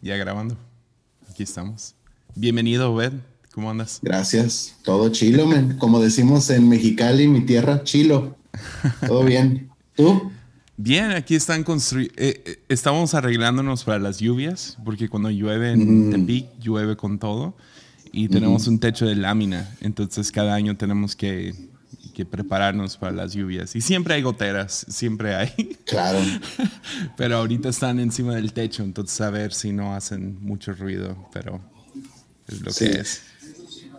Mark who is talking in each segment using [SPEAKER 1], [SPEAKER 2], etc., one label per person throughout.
[SPEAKER 1] Ya grabando. Aquí estamos. Bienvenido, Obed. ¿Cómo andas?
[SPEAKER 2] Gracias. Todo chilo, men. Como decimos en Mexicali, mi tierra, chilo. Todo bien. ¿Tú?
[SPEAKER 1] Bien, aquí están construyendo. Eh, eh, estamos arreglándonos para las lluvias, porque cuando llueve en
[SPEAKER 2] Mm.
[SPEAKER 1] Tepic, llueve con todo. Y tenemos un techo de lámina. Entonces, cada año tenemos que, que prepararnos para las lluvias. Y siempre hay goteras, siempre hay.
[SPEAKER 2] Claro.
[SPEAKER 1] Pero ahorita están encima del techo, entonces a ver si no hacen mucho ruido, pero es lo
[SPEAKER 2] Sí.
[SPEAKER 1] que es.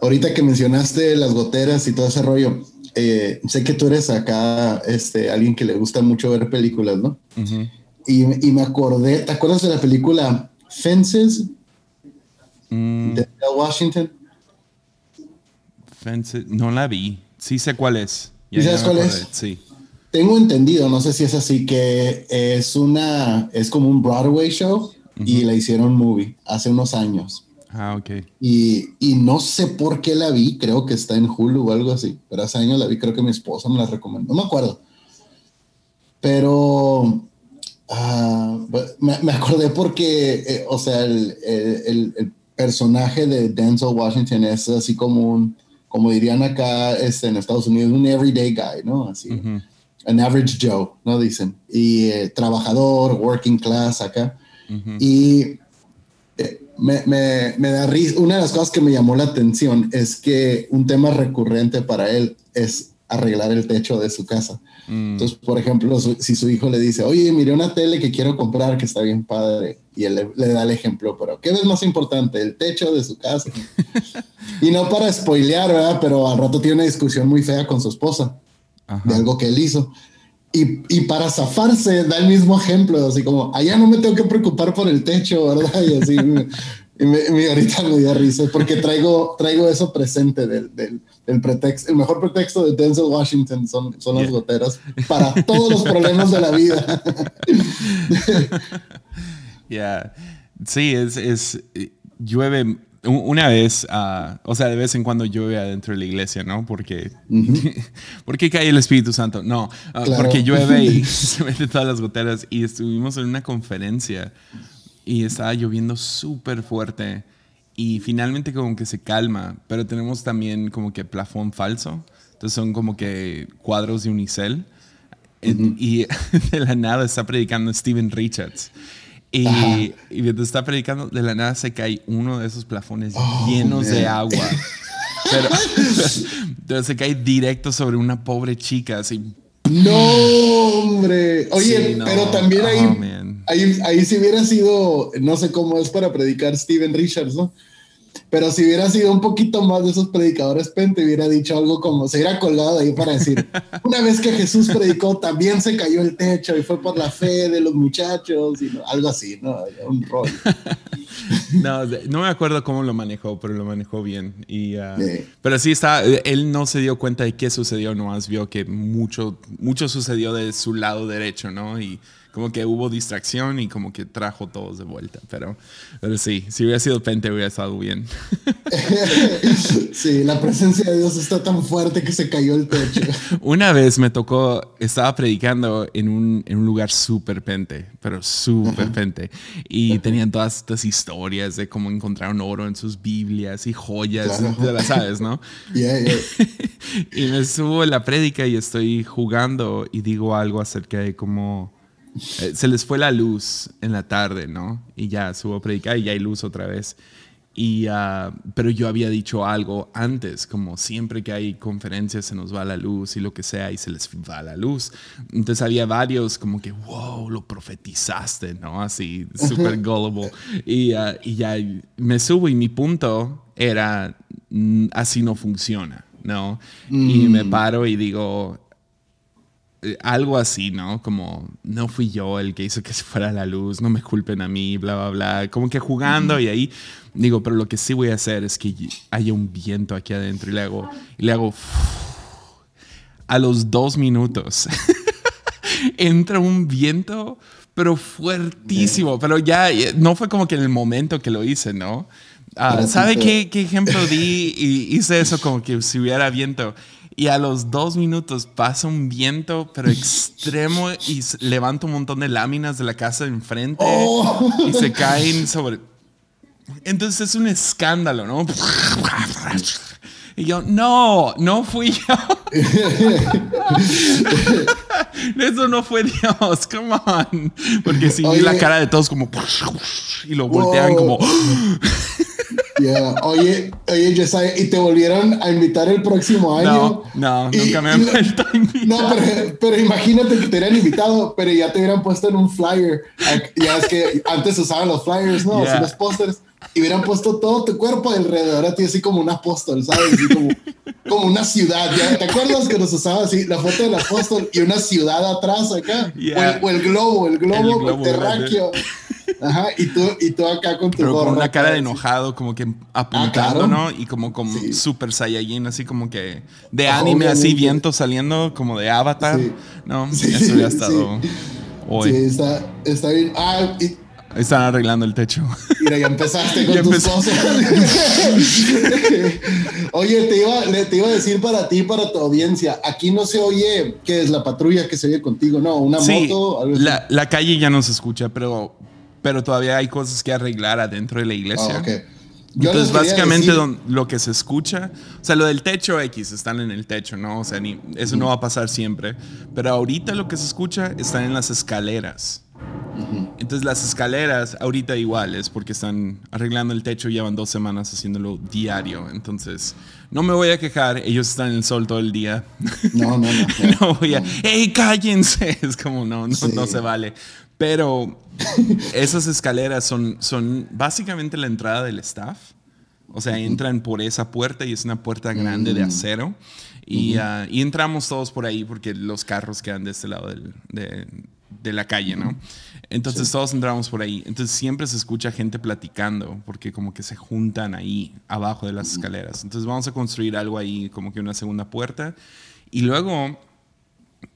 [SPEAKER 2] Ahorita que mencionaste las goteras y todo ese rollo, eh, sé que tú eres acá este, alguien que le gusta mucho ver películas, ¿no? Y, y me acordé, ¿te acuerdas de la película Fences
[SPEAKER 1] Mm,
[SPEAKER 2] de Washington?
[SPEAKER 1] Fence- no la vi. Sí sé cuál es.
[SPEAKER 2] ¿Y sabes cuál
[SPEAKER 1] acordé,
[SPEAKER 2] es?
[SPEAKER 1] Sí.
[SPEAKER 2] Tengo entendido, no sé si es así, que es una, es como un Broadway show y la hicieron movie hace unos años.
[SPEAKER 1] Ah, ok.
[SPEAKER 2] Y, y no sé por qué la vi, creo que está en Hulu o algo así, pero hace años la vi, creo que mi esposa me la recomendó, no me acuerdo. Pero bu- me, me acordé porque, eh, o sea, el, el- el- el personaje de Denzel Washington es así como un, como dirían acá este, en Estados Unidos, un everyday guy, ¿no? Así,
[SPEAKER 1] Ujú.
[SPEAKER 2] an average Joe, ¿no? Dicen. Y eh, trabajador, working class acá. Y eh, me, me, me da risa. Una de las cosas que me llamó la atención es que un tema recurrente para él es arreglar el techo de su casa.
[SPEAKER 1] Mm,
[SPEAKER 2] Entonces, por ejemplo, su- si su hijo le dice, oye, miré una tele que quiero comprar que está bien padre, y él le, le da el ejemplo, pero ¿qué es más importante? El techo de su casa. y no para spoilear, ¿verdad? Pero al rato tiene una discusión muy fea con su esposa
[SPEAKER 1] ajá.
[SPEAKER 2] de algo que él hizo. Y, y para zafarse, da el mismo ejemplo, así como, allá no me tengo que preocupar por el techo, ¿verdad? Y así, me, y me- me- ahorita me dio risa, porque traigo, traigo eso presente del, del, del pretexto. El mejor pretexto de Denzel Washington son, son las
[SPEAKER 1] Yeah.
[SPEAKER 2] goteras para todos los problemas de la vida.
[SPEAKER 1] Ya. Sí, es, es llueve una vez, ah, o sea, de vez en cuando llueve adentro de la iglesia, ¿no? Porque, porque cae el Espíritu Santo. No, ah,
[SPEAKER 2] Claro.
[SPEAKER 1] porque llueve y se meten todas las goteras. Y estuvimos en una conferencia y estaba lloviendo súper fuerte y finalmente como que se calma, pero tenemos también como que plafón falso. Entonces son como que cuadros de unicel. En- Y de la nada está predicando Steven Richards. Y, y mientras está predicando, de la nada se cae uno de esos plafones
[SPEAKER 2] Oh,
[SPEAKER 1] llenos de agua. Pero, pero se cae directo sobre una pobre chica, así.
[SPEAKER 2] No, hombre. Oye,
[SPEAKER 1] Sí, no.
[SPEAKER 2] pero también ahí,
[SPEAKER 1] Oh, man.
[SPEAKER 2] ahí, ahí si hubiera sido, no sé cómo es para predicar Steven Richards, ¿no? Pero si hubiera sido un poquito más de esos predicadores pente, hubiera dicho algo como, se hubiera colgado de ahí para decir, una vez que Jesús predicó, también se cayó el techo y fue por la fe de los muchachos, y no- algo así, ¿no? Un rol.
[SPEAKER 1] No, no me acuerdo cómo lo manejó, pero lo manejó bien. Y, ah,
[SPEAKER 2] Sí.
[SPEAKER 1] Pero sí está, él no se dio cuenta de qué sucedió, nomás vio que mucho, mucho sucedió de su lado derecho, ¿no? Y como que hubo distracción y como que trajo todos de vuelta. Pero, pero sí, si hubiera sido Pente hubiera estado bien.
[SPEAKER 2] Sí, la presencia de Dios está tan fuerte que se cayó el techo.
[SPEAKER 1] Una vez me tocó, estaba predicando en un, en un lugar súper pente, pero súper pente. Y tenían todas estas historias de cómo encontraron oro en sus Biblias y joyas,
[SPEAKER 2] Claro.
[SPEAKER 1] las sabes, ¿no?
[SPEAKER 2] Yeah, yeah.
[SPEAKER 1] y me subo a la prédica y estoy jugando y digo algo acerca de cómo eh, se les fue la luz en la tarde, ¿no? Y ya subo a predicar y ya hay luz otra vez. Y, ah, pero yo había dicho algo antes, como siempre que hay conferencias se nos va la luz y lo que sea y se les va la luz. Entonces había varios como que, wow, lo profetizaste, ¿no? Así, súper gullible. Y, ah, y ya me subo y mi punto era, mm, así no funciona, ¿no? Y me paro y digo, eh, algo así, ¿no? Como, no fui yo el que hizo que se fuera la luz, no me culpen a mí, bla, bla, bla. Como que jugando y ahí digo, pero lo que sí voy a hacer es que haya un viento aquí adentro y le hago, y le hago, a los dos minutos entra un viento, pero fuertísimo, pero ya eh, no fue como que en el momento que lo hice, ¿no? Ah, ¿Sabe qué, qué ejemplo di? Y hice eso como que si hubiera viento. Y a los dos minutos pasa un viento, pero extremo, y levanta un montón de láminas de la casa de enfrente
[SPEAKER 2] Oh.
[SPEAKER 1] y se caen sobre. Entonces es un escándalo, ¿no? Y yo, no, no fui yo. Eso no fue Dios, come on. Porque si vi la cara de todos como... Y lo voltean como...
[SPEAKER 2] Oye, oye, Josiah, ¿y te volvieron a invitar el próximo
[SPEAKER 1] año? No, no, nunca me han vuelto a invitar.
[SPEAKER 2] No, pero, imagínate que te hubieran invitado, pero ya te hubieran puesto en un flyer. Ya es que antes usaban los flyers, ¿no? los pósters. Y hubieran puesto todo tu cuerpo alrededor a ti, así como un apóstol, ¿sabes? Así como, como una ciudad. ¿ya? ¿Te acuerdas que nos usaba así la foto del apóstol y una ciudad atrás acá? O, el, globo, el globo, terráqueo. Ajá, y tú, y tú acá con tu
[SPEAKER 1] Pero con una cara de enojado, como que apuntando, ah, ¿no? Y como, como super saiyajin, así como que de anime, así viento saliendo, como de avatar. No, eso ya ha estado hoy.
[SPEAKER 2] Sí, está, está bien. Ah, y,
[SPEAKER 1] están arreglando el techo.
[SPEAKER 2] Mira, ya empezaste con tus cosas. oye, te iba, te iba a decir para ti, para tu audiencia, aquí no se oye que es la patrulla que se oye contigo, ¿no? Una moto.
[SPEAKER 1] Algo la, la, calle ya no se escucha, pero, pero todavía hay cosas que arreglar adentro de la iglesia. Ah, Entonces, básicamente lo que se escucha, o sea, lo del techo X, están en el techo, ¿no? O sea, ni, eso no va a pasar siempre. Pero ahorita lo que se escucha están en las escaleras. Entonces las escaleras ahorita iguales porque están arreglando el techo y llevan dos semanas haciéndolo diario. Entonces no me voy a quejar, ellos están en el sol todo el día.
[SPEAKER 2] No, no, no.
[SPEAKER 1] no voy a, ¡hey, cállense! Es como, no, no, no se vale. Pero esas escaleras son, son básicamente la entrada del staff. O sea, entran por esa puerta y es una puerta grande de mm. acero. Y, ah, y, entramos todos por ahí porque los carros quedan de este lado del, de, de la calle, ¿no? Entonces todos entramos por ahí. Entonces siempre se escucha gente platicando porque como que se juntan ahí abajo de las escaleras. Entonces vamos a construir algo ahí como que una segunda puerta. Y luego,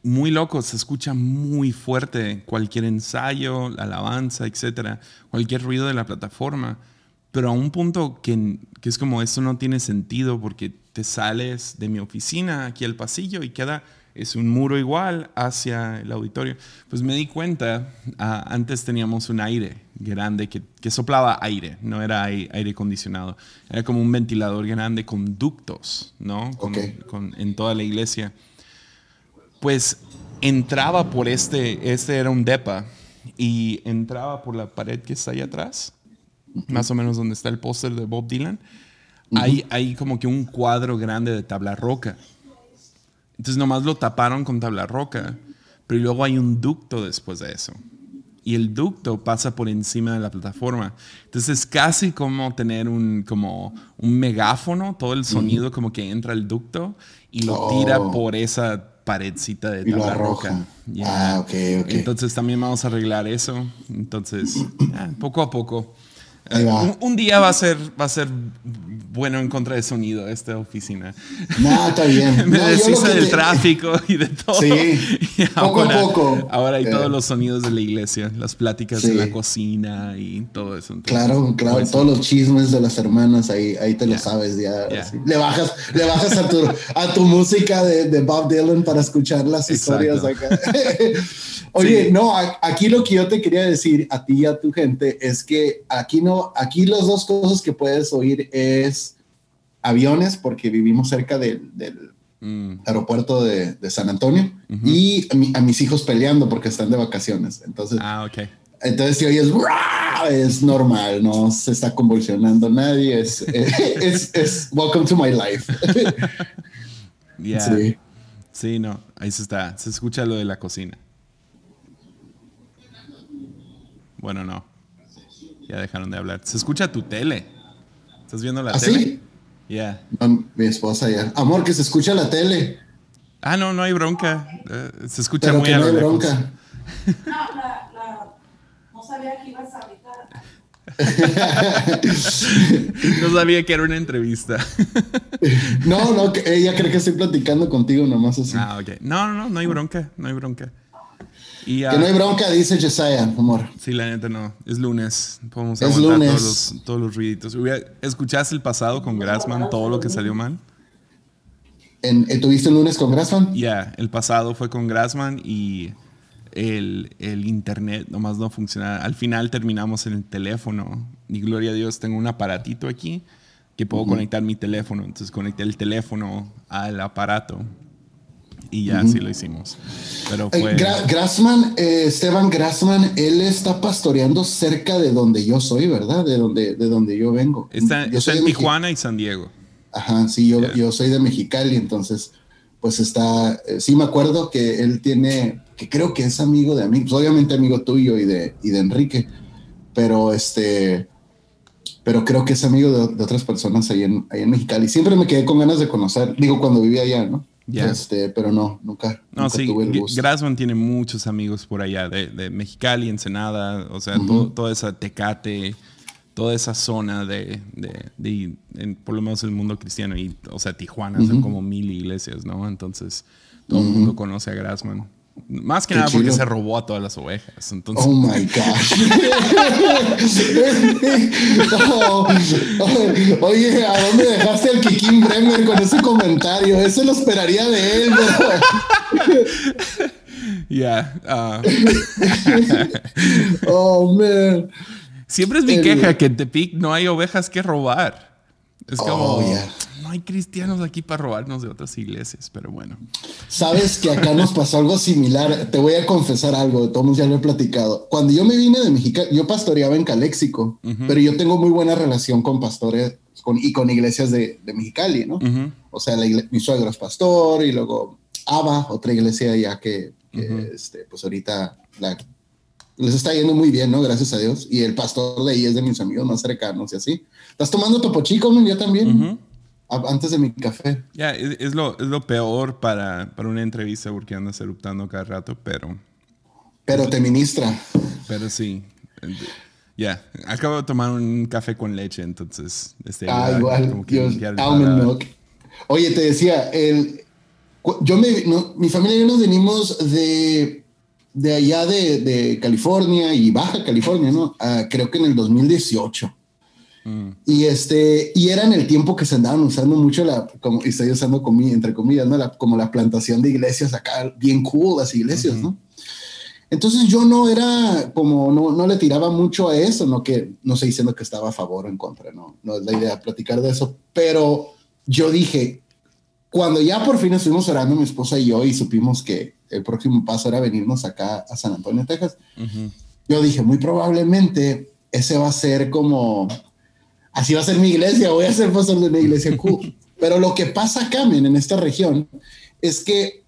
[SPEAKER 1] muy loco, se escucha muy fuerte cualquier ensayo, la alabanza, etcétera, cualquier ruido de la plataforma. Pero a un punto que, que es como, esto no tiene sentido porque te sales de mi oficina aquí al pasillo y queda es un muro igual hacia el auditorio. Pues me di cuenta, ah, antes teníamos un aire grande que, soplaba aire, no era aire, acondicionado, era como un ventilador grande con ductos, ¿no? en toda la iglesia. Pues entraba por este, este era un depa, y entraba por la pared que está ahí atrás, más o menos donde está el póster de Bob Dylan. hay, hay como que un cuadro grande de tabla roca entonces nomás lo taparon con tabla roca, pero luego hay un ducto después de eso. Y el ducto pasa por encima de la plataforma. Entonces es casi como tener un, como un megáfono, todo el sonido como que entra al ducto y lo tira oh. por esa paredcita de tabla roca.
[SPEAKER 2] Ah, ok, ok.
[SPEAKER 1] Entonces también vamos a arreglar eso. Entonces, poco a poco. Un, día va a ser, va a ser bueno en contra de sonido esta oficina.
[SPEAKER 2] No, está bien.
[SPEAKER 1] Me deshice del tráfico y de todo.
[SPEAKER 2] Sí, poco a poco.
[SPEAKER 1] Ahora hay todos eh. los sonidos de la iglesia, las pláticas de la cocina y todo eso.
[SPEAKER 2] claro, claro, todos los chismes de las hermanas, ahí, ahí te lo sabes ya. Le bajas, le bajas a, tu, a tu música de, de Bob Dylan para escuchar las historias acá. Oye, no, aquí lo que yo te quería decir a ti y a tu gente es que aquí no, aquí las dos cosas que puedes oír es aviones, porque vivimos cerca del, mm. aeropuerto de, San Antonio, y a, mis hijos peleando porque están de vacaciones. Entonces,
[SPEAKER 1] ah, ok.
[SPEAKER 2] Entonces, si oyes, es normal, no se está convulsionando nadie, es, es, es, welcome to my life.
[SPEAKER 1] Sí. sí, no, ahí se está, se escucha lo de la cocina. Bueno, no. Ya dejaron de hablar. Se escucha tu tele. ¿Estás viendo la
[SPEAKER 2] ¿Ah,
[SPEAKER 1] tele?
[SPEAKER 2] Sí?
[SPEAKER 1] Ya.
[SPEAKER 2] mi esposa ya. Amor, que se escucha la tele.
[SPEAKER 1] Ah, no, no hay bronca. Eh, se escucha muy que no hay bronca.
[SPEAKER 3] No, la, la, no sabía que ibas a habitar.
[SPEAKER 1] no sabía que era una entrevista.
[SPEAKER 2] no, no, ella cree que estoy platicando contigo nomás así.
[SPEAKER 1] Ah, ok. No, no, no, no hay bronca, no hay bronca
[SPEAKER 2] que no hay bronca, dice Josiah, amor.
[SPEAKER 1] Sí, la neta no. Es lunes. Podemos es aguantar lunes. Todos, los, todos los ruiditos. ¿Escuchaste el pasado con Grassman, todo lo que salió mal?
[SPEAKER 2] ¿En, ¿Tuviste el lunes con Grassman?
[SPEAKER 1] Ya, el pasado fue con Grassman y el, el, internet nomás no funcionaba. Al final terminamos en el teléfono. Y gloria a Dios, tengo un aparatito aquí que puedo conectar mi teléfono. Entonces conecté el teléfono al aparato y ya así lo hicimos. Pero
[SPEAKER 2] fue... Grassman, eh, Esteban Grassman, él está pastoreando cerca de donde yo soy, ¿verdad? De donde, de donde yo vengo.
[SPEAKER 1] Está, yo en Tijuana y San Diego.
[SPEAKER 2] Ajá, sí, yo, yo soy de Mexicali, entonces, pues está, eh, sí me acuerdo que él tiene, que creo que es amigo de amigos, pues, obviamente amigo tuyo y de, y de Enrique, pero este, pero creo que es amigo de, otras personas ahí en, ahí en Mexicali. Siempre me quedé con ganas de conocer, digo, cuando vivía allá, ¿no? Este, pero no, nunca.
[SPEAKER 1] No, sí, Grassman tiene muchos amigos por allá, de, de Mexicali, Ensenada, o sea, toda esa Tecate, toda esa zona de, de, por lo menos el mundo cristiano, y, o sea, Tijuana, son como mil iglesias, ¿no? Entonces, todo el mundo conoce a Grassman. Más que nada porque se robó a todas las ovejas. Entonces...
[SPEAKER 2] Oh my gosh. oye, ¿a dónde dejaste al Kikin Bremer con ese comentario? Eso lo esperaría de él,
[SPEAKER 1] Ya. Ah.
[SPEAKER 2] oh, man.
[SPEAKER 1] Siempre es mi queja que en Tepic no hay ovejas que robar. Es como. Oh, no hay cristianos aquí para robarnos de otras iglesias, pero bueno.
[SPEAKER 2] Sabes que acá nos pasó algo similar. Te voy a confesar algo, todos ya lo he platicado. Cuando yo me vine de México, yo pastoreaba en Caléxico, pero yo tengo muy buena relación con pastores con, y con iglesias de, de Mexicali, ¿no? O sea, mi suegro es pastor y luego Aba, otra iglesia ya que, este, pues ahorita les está yendo muy bien, ¿no? Gracias a Dios. Y el pastor de ahí es de mis amigos más cercanos y así. ¿Estás tomando Topo Chico, yo también? Antes de mi café.
[SPEAKER 1] Ya, es, lo, es, lo, peor para, para, una entrevista porque andas eruptando cada rato, pero...
[SPEAKER 2] Pero te ministra.
[SPEAKER 1] Pero sí. Ya, acabo de tomar un café con leche, entonces...
[SPEAKER 2] Este, ah, igual. almond milk. Oye, te decía, el, yo me, mi familia y yo nos venimos de, de allá de, de California y Baja California, ¿no? Ah, creo que en el 2018. Y este, y era en el tiempo que se andaban usando mucho la, como y estoy usando entre comillas, ¿no? La, como la plantación de iglesias acá, bien cool las iglesias, ¿no? Entonces yo no era como, no, no le tiraba mucho a eso, no que, no sé diciendo que estaba a favor o en contra, no, no es la idea platicar de eso, pero yo dije, cuando ya por fin estuvimos orando mi esposa y yo y supimos que el próximo paso era venirnos acá a San Antonio, Texas, yo dije, muy probablemente ese va a ser como así va a ser mi iglesia, voy a ser pastor de una iglesia Pero lo que pasa acá, en esta región, es que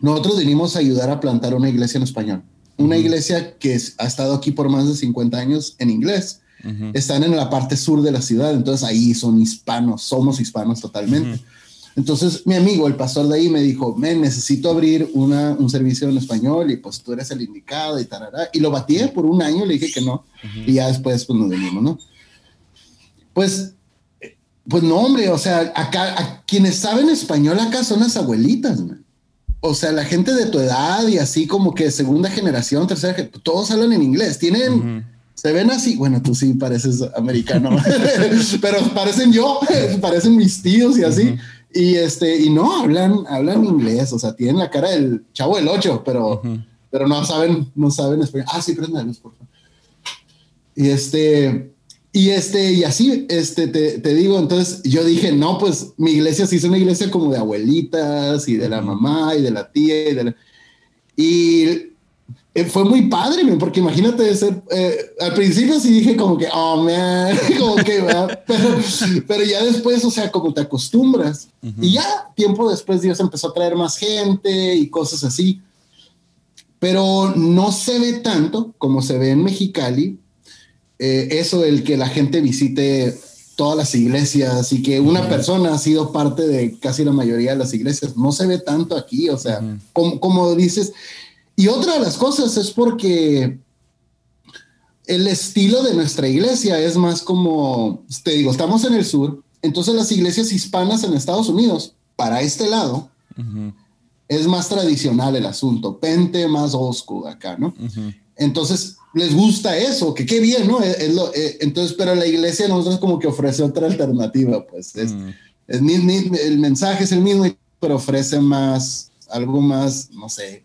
[SPEAKER 2] nosotros venimos a ayudar a plantar una iglesia en español. Una iglesia que ha estado aquí por más de 50 años en inglés. Están en la parte sur de la ciudad, entonces ahí son hispanos, somos hispanos totalmente. Entonces mi amigo, el pastor de ahí, me dijo, me necesito abrir una, un servicio en español y pues tú eres el indicado y tarará. Y lo batí por un año, le dije que no. Y ya después pues nos venimos, ¿no? Pues, pues no, hombre, o sea, acá, quienes saben español acá son las abuelitas, O sea, la gente de tu edad y así como que segunda generación, tercera, todos hablan en inglés. Tienen, se ven así. Bueno, tú sí pareces americano, pero parecen yo, parecen mis tíos y así. Y este, y no hablan, hablan inglés. O sea, tienen la cara del chavo del ocho, pero, pero no saben, no saben español. Ah, sí, prende la luz, por favor. Y este, y este, y así, este, te, te, digo, entonces yo dije, no, pues mi iglesia sí es una iglesia como de abuelitas y de la mamá y de la tía y de la... Y eh, fue muy padre, porque imagínate ser, eh, al principio sí dije como que, oh, man, como que, pero, pero, ya después, o sea, como te acostumbras. Y ya tiempo después Dios empezó a traer más gente y cosas así. Pero no se ve tanto como se ve en Mexicali, eh, eso el que la gente visite todas las iglesias y que una persona ha sido parte de casi la mayoría de las iglesias, no se ve tanto aquí, o sea, como, como, dices. Y otra de las cosas es porque el estilo de nuestra iglesia es más como, te digo, estamos en el sur, entonces las iglesias hispanas en Estados Unidos, para este lado, es más tradicional el asunto, pente más oscuro acá, ¿no? Entonces, les gusta eso, que qué bien, ¿no? Eh, entonces, pero la iglesia nosotros como que ofrece otra alternativa, pues es, mm. el mensaje es el mismo, pero ofrece más, algo más, no sé,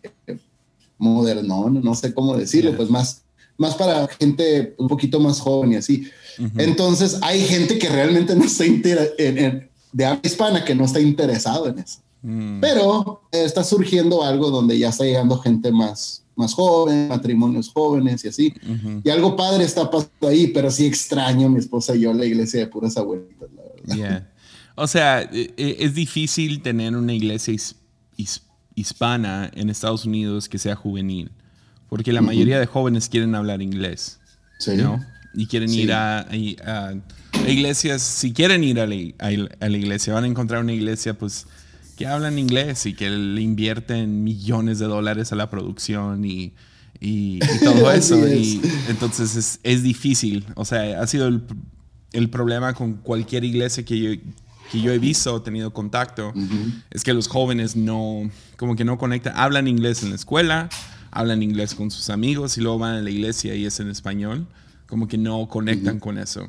[SPEAKER 2] modernón, no sé cómo decirlo, pues más, más para gente un poquito más joven y así. Entonces hay gente que realmente no está en, de habla hispana que no está interesado en eso. Mm. Pero está surgiendo algo donde ya está llegando gente más, más joven, matrimonios jóvenes y así. Y algo padre está pasando ahí, pero sí extraño a mi esposa y yo la iglesia de puras abuelitas, la verdad.
[SPEAKER 1] O sea, e, e, es difícil tener una iglesia hispana en Estados Unidos que sea juvenil, porque la mayoría de jóvenes quieren hablar inglés. Sí. ¿no? Y quieren ir a, iglesias, si quieren ir a la, a la iglesia, van a encontrar una iglesia pues que hablan inglés y que le invierten millones de dólares a la producción y, y, todo eso. y entonces es, es, difícil. O sea, ha sido el, el, problema con cualquier iglesia que yo, que yo he visto tenido contacto. Es que los jóvenes no, como que no conectan, hablan inglés en la escuela, hablan inglés con sus amigos y luego van a la iglesia y es en español. Como que no conectan con eso.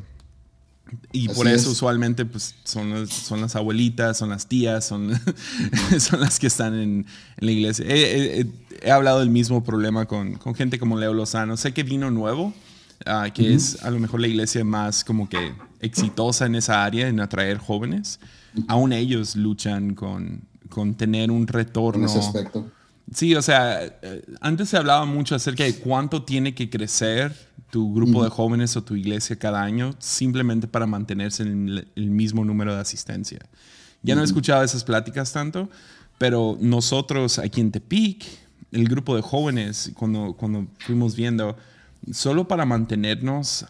[SPEAKER 1] Y por eso usualmente pues, son, son las abuelitas, son las tías, son, son las que están en, la iglesia. He, hablado del mismo problema con, con, gente como Leo Lozano. Sé que vino nuevo, ah, que es a lo mejor la iglesia más como que exitosa en esa área, en atraer jóvenes. Aún ellos luchan con, con tener un retorno. En ese aspecto. Sí, o sea, eh, antes se hablaba mucho acerca de cuánto tiene que crecer tu grupo de jóvenes o tu iglesia cada año simplemente para mantenerse en el, mismo número de asistencia. Ya no he escuchado esas pláticas tanto, pero nosotros aquí en Tepic, el grupo de jóvenes, cuando, cuando fuimos viendo, solo para mantenernos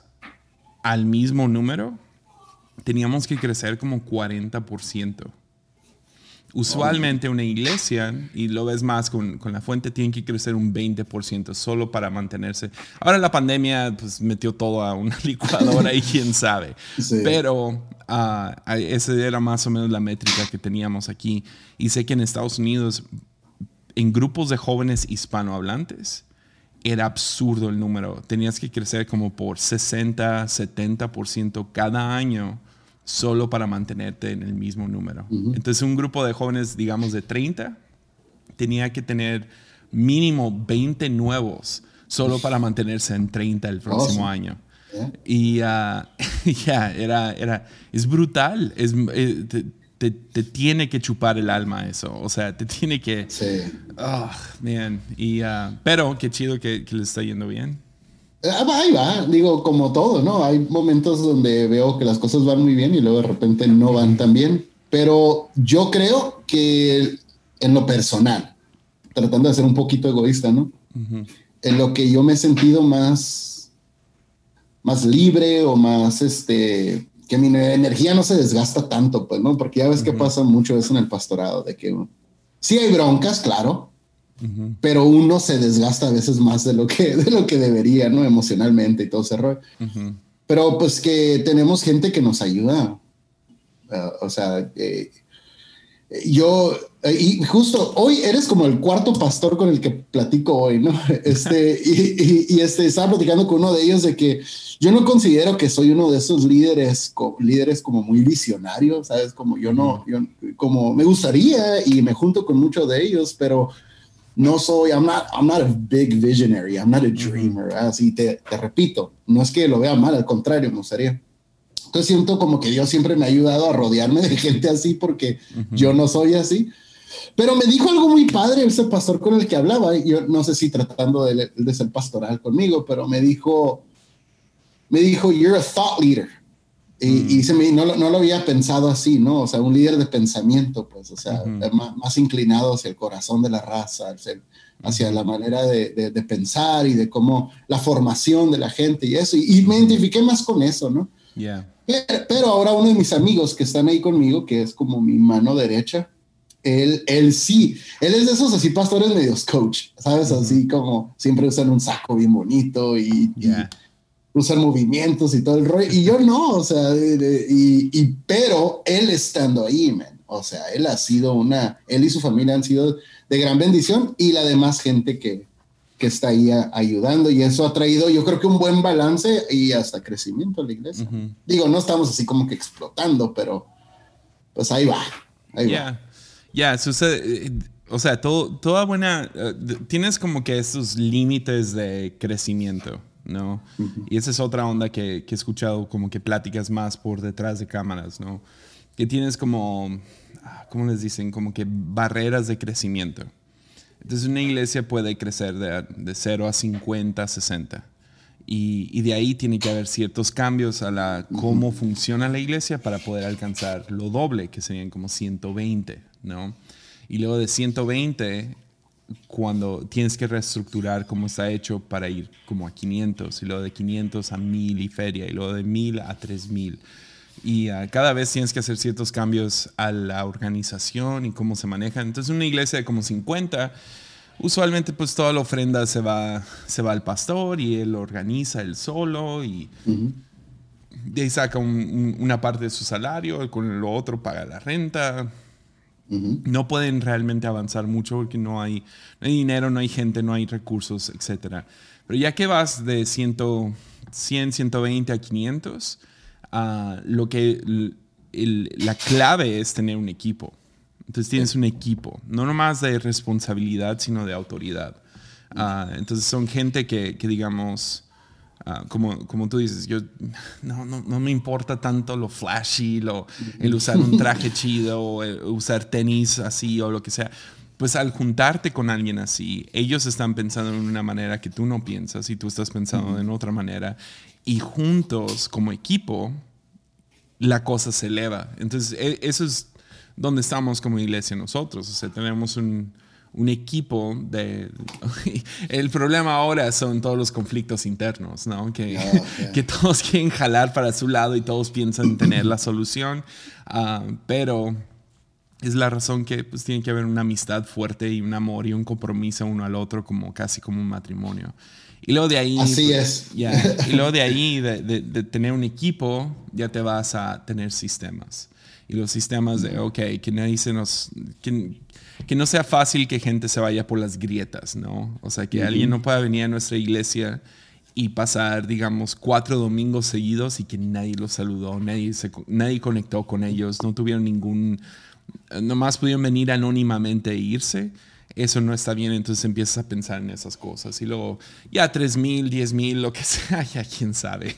[SPEAKER 1] al mismo número, teníamos que crecer como 40%. Usualmente una iglesia, y lo ves más con, con, la fuente, tiene que crecer un 20% solo para mantenerse. Ahora la pandemia pues, metió todo a una licuadora y quién sabe. Pero uh, esa era más o menos la métrica que teníamos aquí. Y sé que en Estados Unidos, en grupos de jóvenes hispanohablantes, era absurdo el número. Tenías que crecer como por 60, 70% cada año solo para mantenerte en el mismo número. Entonces un grupo de jóvenes, digamos, de 30, tenía que tener mínimo 20 nuevos solo para mantenerse en 30 el próximo año. Y ah, ya, era, era, es brutal, es, eh, te, te, tiene que chupar el alma eso, o sea, te tiene que... Sí. Oh, man. Y, uh, pero qué chido que, que le está yendo bien.
[SPEAKER 2] Ah, ahí va, digo, como todo, ¿no? Hay momentos donde veo que las cosas van muy bien y luego de repente no van tan bien, pero yo creo que en lo personal, tratando de ser un poquito egoísta, ¿no? En lo que yo me he sentido más, más libre o más, este, que mi energía no se desgasta tanto, pues, ¿no? Porque ya ves que pasa mucho eso en el pastorado, de que sí hay broncas, claro, pero uno se desgasta a veces más de lo que, de lo que debería, ¿no? Emocionalmente y todo ese rollo. Pero pues que tenemos gente que nos ayuda. Uh, o sea, yo, y justo hoy eres como el cuarto pastor con el que platico hoy, ¿no? Este, y, y, este, estaba platicando con uno de ellos de que yo no considero que soy uno de esos líderes, líderes como muy visionarios, ¿sabes? Como yo no, yo, como me gustaría y me junto con muchos de ellos, pero no soy, I'm not, I'm not a big visionary, I'm not a dreamer. Así te, te, repito, no es que lo vea mal, al contrario, me gustaría. Entonces siento como que Dios siempre me ha ayudado a rodearme de gente así porque yo no soy así. Pero me dijo algo muy padre ese pastor con el que hablaba. Yo no sé si tratando de, de ser pastoral conmigo, pero me dijo, me dijo, you're a thought leader. Y, y se me, no, no, lo había pensado así, ¿no? O sea, un líder de pensamiento, pues, o sea, más, más, inclinado hacia el corazón de la raza, hacia, la manera de, de, pensar y de cómo la formación de la gente y eso. Y, me identifiqué más con eso, ¿no? Yeah. Pero, pero, ahora uno de mis amigos que están ahí conmigo, que es como mi mano derecha, él, él sí, él es de esos así pastores medios coach, ¿sabes? Así como siempre usan un saco bien bonito y, usar movimientos y todo el rollo. Y yo no, o sea, y, y, pero él estando ahí, man. O sea, él ha sido una, él y su familia han sido de gran bendición y la demás gente que, que está ahí ayudando y eso ha traído yo creo que un buen balance y hasta crecimiento a la iglesia. Digo, no estamos así como que explotando, pero pues ahí va. Ahí
[SPEAKER 1] Ya, sucede. Eh, o sea, todo, toda buena, d- tienes como que esos límites de crecimiento, ¿no? Y esa es otra onda que, que he escuchado, como que pláticas más por detrás de cámaras, ¿no? Que tienes como, ah, ¿cómo les dicen? Como que barreras de crecimiento. Entonces una iglesia puede crecer de, de 0 a 50, 60. Y, y de ahí tiene que haber ciertos cambios a la cómo funciona la iglesia para poder alcanzar lo doble, que serían como 120, ¿no? Y luego de 120, cuando tienes que reestructurar cómo está hecho para ir como a 500, y luego de 500 a 1000 y feria, y luego de 1000 a 3000. Y ah, cada vez tienes que hacer ciertos cambios a la organización y cómo se maneja. Entonces una iglesia de como 50, usualmente pues toda la ofrenda se va, se va al pastor y él organiza él solo y de ahí saca un- un- una parte de su salario, con lo otro paga la renta. No pueden realmente avanzar mucho porque no hay, no hay dinero, no hay gente, no hay recursos, etc. Pero ya que vas de 100, 100 120 a 500, ah, lo que el- el- la clave es tener un equipo. Entonces tienes un equipo, no nomás de responsabilidad, sino de autoridad. Ah, entonces son gente que, que digamos, ah, como, como tú dices, yo no, no, no me importa tanto lo flashy, lo, el usar un traje chido, o el usar tenis así o lo que sea. Pues al juntarte con alguien así, ellos están pensando en una manera que tú no piensas y tú estás pensando en otra manera. Y juntos, como equipo, la cosa se eleva. Entonces, e- eso es donde estamos como iglesia nosotros. O sea, tenemos un, un equipo de... El problema ahora son todos los conflictos internos, ¿no? Que,
[SPEAKER 2] ok.
[SPEAKER 1] que todos quieren jalar para su lado y todos piensan tener la solución. Ah, pero es la razón que pues, tiene que haber una amistad fuerte y un amor y un compromiso uno al otro como casi como un matrimonio. Y luego de ahí...
[SPEAKER 2] Así
[SPEAKER 1] pues,
[SPEAKER 2] es.
[SPEAKER 1] ya, Y luego de ahí, de, de- de tener un equipo, ya te vas a tener sistemas. Y los sistemas de, ok, que nadie se nos... Que, que no sea fácil que gente se vaya por las grietas, ¿no? O sea, que alguien no pueda venir a nuestra iglesia y pasar, digamos, cuatro domingos seguidos y que nadie los saludó, nadie, se, nadie conectó con ellos, no tuvieron ningún... Nomás pudieron venir anónimamente e irse. Eso no está bien, entonces empiezas a pensar en esas cosas. Y luego, ya 3 mil, 10 mil, lo que sea, ya quién sabe.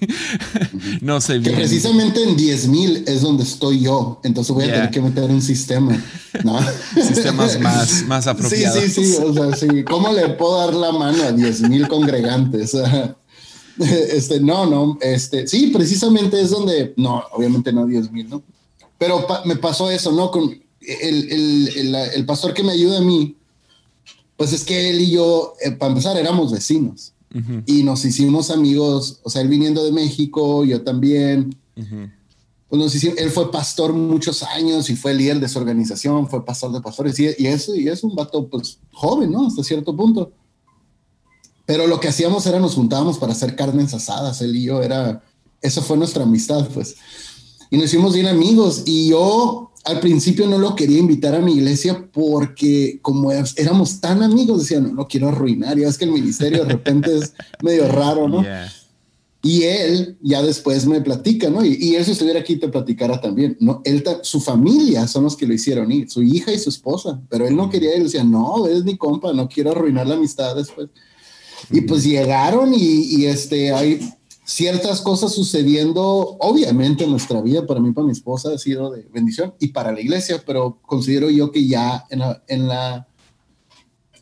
[SPEAKER 1] no sé
[SPEAKER 2] Que
[SPEAKER 1] bien.
[SPEAKER 2] precisamente en 10 mil es donde estoy yo. Entonces voy a
[SPEAKER 1] Yeah.
[SPEAKER 2] tener que meter un sistema. ¿no?
[SPEAKER 1] Sistemas más, más
[SPEAKER 2] Sí,
[SPEAKER 1] apropiados.
[SPEAKER 2] sí, sí. O sea, sí. ¿Cómo le puedo dar la mano a 10 mil congregantes? Este, no, no. Este, sí, precisamente es donde, no, obviamente no 10 mil, ¿no? Pero pa- me pasó eso, ¿no? Con el, el, el, el pastor que me ayuda a mí, pues es que él y yo, eh, para empezar, éramos vecinos
[SPEAKER 1] Ujú,
[SPEAKER 2] y nos hicimos amigos, o sea, él viniendo de México, yo también.
[SPEAKER 1] ujú.
[SPEAKER 2] Pues nos hicimos- él fue pastor muchos años y fue líder de su organización, fue pastor de pastores y, y eso y es un vato pues joven, ¿no? Hasta cierto punto. Pero lo que hacíamos era nos juntábamos para hacer carnes asadas, él y yo era, eso fue nuestra amistad, pues. Y nos hicimos bien amigos y yo al principio no lo quería invitar a mi iglesia porque como éramos tan amigos, decía, no, no quiero arruinar, ya es que el ministerio de repente es medio raro, ¿no?
[SPEAKER 1] Yeah.
[SPEAKER 2] Y él ya después me platica, ¿no? Y, y él si estuviera aquí te platicara también, ¿no? Él, su familia son los que lo hicieron ir, su hija y su esposa, pero él no quería, él decía, no, es mi compa, no quiero arruinar la amistad después. Y pues llegaron y, y, este, hay ciertas cosas sucediendo, obviamente en nuestra vida, para mí, para mi esposa ha sido de bendición y para la iglesia, pero considero yo que ya en la, en la,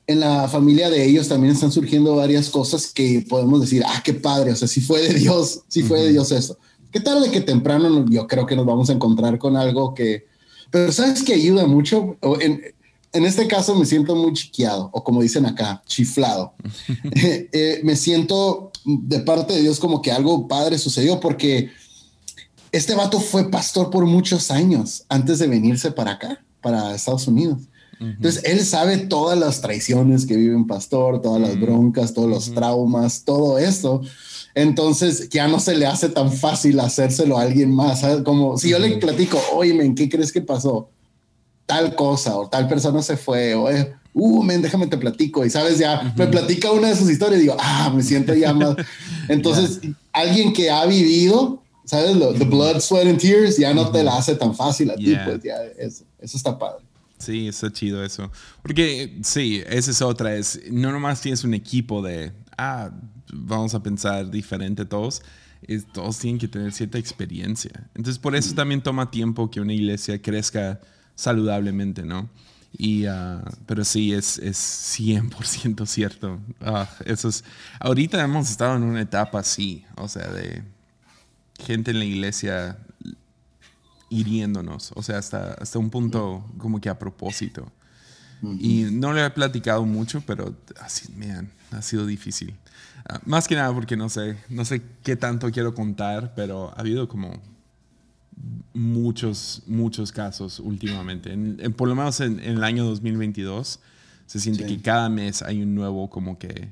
[SPEAKER 2] en la familia de ellos también están surgiendo varias cosas que podemos decir, ah, qué padre, o sea, si fue de Dios, si fue de Dios eso. Qué tarde que temprano no- yo creo que nos vamos a encontrar con algo que, pero sabes que ayuda mucho. En, en este caso me siento muy chiqueado, o como dicen acá, chiflado. Eh, eh, me siento de parte de Dios como que algo padre sucedió porque este vato fue pastor por muchos años antes de venirse para acá, para Estados Unidos. Entonces, él sabe todas las traiciones que vive un pastor, todas las broncas, todos los traumas, todo eso. Entonces, ya no se le hace tan fácil hacérselo a alguien más. ¿sabes? Como si yo le platico, oye, men, ¿qué crees que pasó? Tal cosa, o tal persona se fue, o, eh, uh, men, déjame te platico. Y sabes, ya me platica una de sus historias y digo, ah, me siento ya más. Entonces, alguien que ha vivido, ¿sabes? Lo, the blood, sweat and tears, ya no te la hace tan fácil a ti, pues ya, eso, eso está padre.
[SPEAKER 1] Sí, está chido eso. Porque sí, esa es otra, es no nomás tienes un equipo de, ah, vamos a pensar diferente todos, es, todos tienen que tener cierta experiencia. Entonces por eso también toma tiempo que una iglesia crezca saludablemente, ¿no? Y, ah, pero sí, es, es 100% cierto. Ah, eso es, ahorita hemos estado en una etapa así, o sea, de gente en la iglesia hiriéndonos, o sea, hasta, hasta un punto como que a propósito. Y no le he platicado mucho, pero así, man, ha sido difícil. Ah, más que nada porque no sé, no sé qué tanto quiero contar, pero ha habido como muchos, muchos casos últimamente. En, por lo menos en, el año 2022 se siente que cada mes hay un nuevo como que...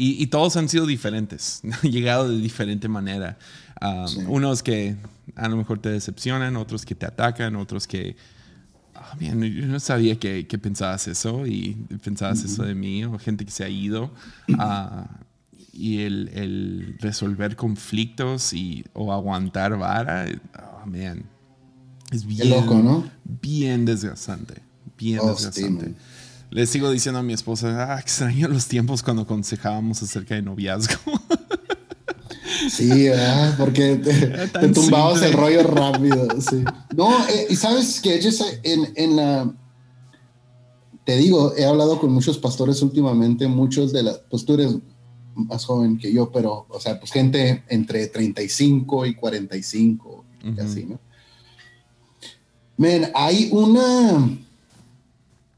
[SPEAKER 1] Y, todos han sido diferentes, han llegado de diferente manera. Um, unos que a lo mejor te decepcionan, otros que te atacan, otros que... Oh, yo no sabía que, que, pensabas eso y pensabas eso de mí, o gente que se ha ido. Uh, y el, el, resolver conflictos y, o aguantar vara, oh, man, es bien,
[SPEAKER 2] loco, ¿no?
[SPEAKER 1] bien desgastante, bien oh, desgastante. Le sigo diciendo a mi esposa, ah, extraño los tiempos cuando aconsejábamos acerca de noviazgo.
[SPEAKER 2] Sí, ¿verdad? Porque te, tumbabas el rollo rápido. Sí. No, eh, y sabes que en, en la. Te digo, he hablado con muchos pastores últimamente, muchos de las. Pues tú eres más joven que yo, pero, o sea, pues gente entre 35 y 45, y así, ¿no? Men, hay una.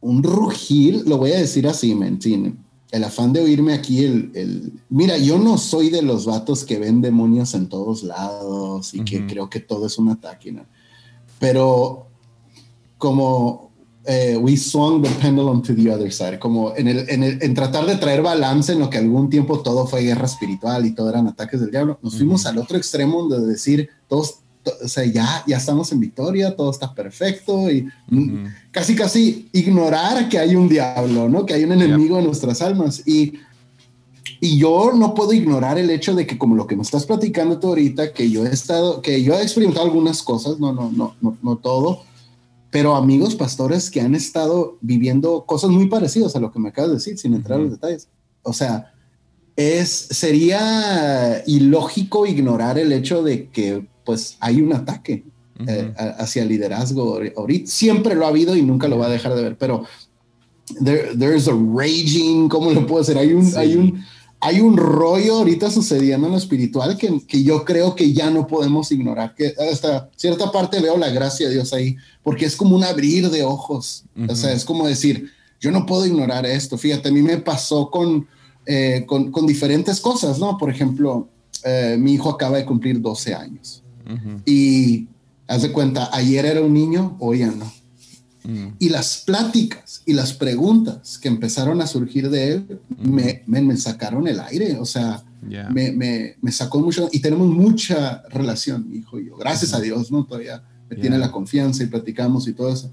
[SPEAKER 2] Un rugir, lo voy a decir así, men, sin el afán de oírme aquí, el, el, Mira, yo no soy de los vatos que ven demonios en todos lados y que creo que todo es un ataque, ¿no? Pero como eh, we swung the pendulum to the other side, como en, el, en, el, en, tratar de traer balance en lo que algún tiempo todo fue guerra espiritual y todo eran ataques del diablo, nos fuimos al otro extremo de decir, todos, o sea, ya, ya estamos en victoria, todo está perfecto y casi, casi ignorar que hay un diablo, ¿no? Que hay un enemigo en nuestras almas y... Y yo no puedo ignorar el hecho de que como lo que me estás platicando tú ahorita, que yo he estado, que yo he experimentado algunas cosas, no, no, no, no, no todo, pero amigos pastores que han estado viviendo cosas muy parecidas a lo que me acabas de decir, sin entrar en los detalles. O sea, es, sería ilógico ignorar el hecho de que pues hay un ataque eh, hacia el liderazgo ahorita. Siempre lo ha habido y nunca lo va a dejar de ver, pero there, there's a raging, ¿cómo lo puedo decir? Hay un, hay un, hay un rollo ahorita sucediendo en lo espiritual que, que, yo creo que ya no podemos ignorar, que hasta cierta parte veo la gracia de Dios ahí, porque es como un abrir de ojos, o sea, es como decir, yo no puedo ignorar esto, fíjate, a mí me pasó con, eh, con, con, diferentes cosas, ¿no? Por ejemplo, eh, mi hijo acaba de cumplir 12 años y haz de cuenta, ayer era un niño, hoy ya no. Mm. Y las pláticas y las preguntas que empezaron a surgir de él me, me, sacaron el aire, o sea, me, me, me, sacó mucho y tenemos mucha relación, mi hijo y yo, gracias a Dios, ¿no? Todavía me tiene la confianza y platicamos y todo eso.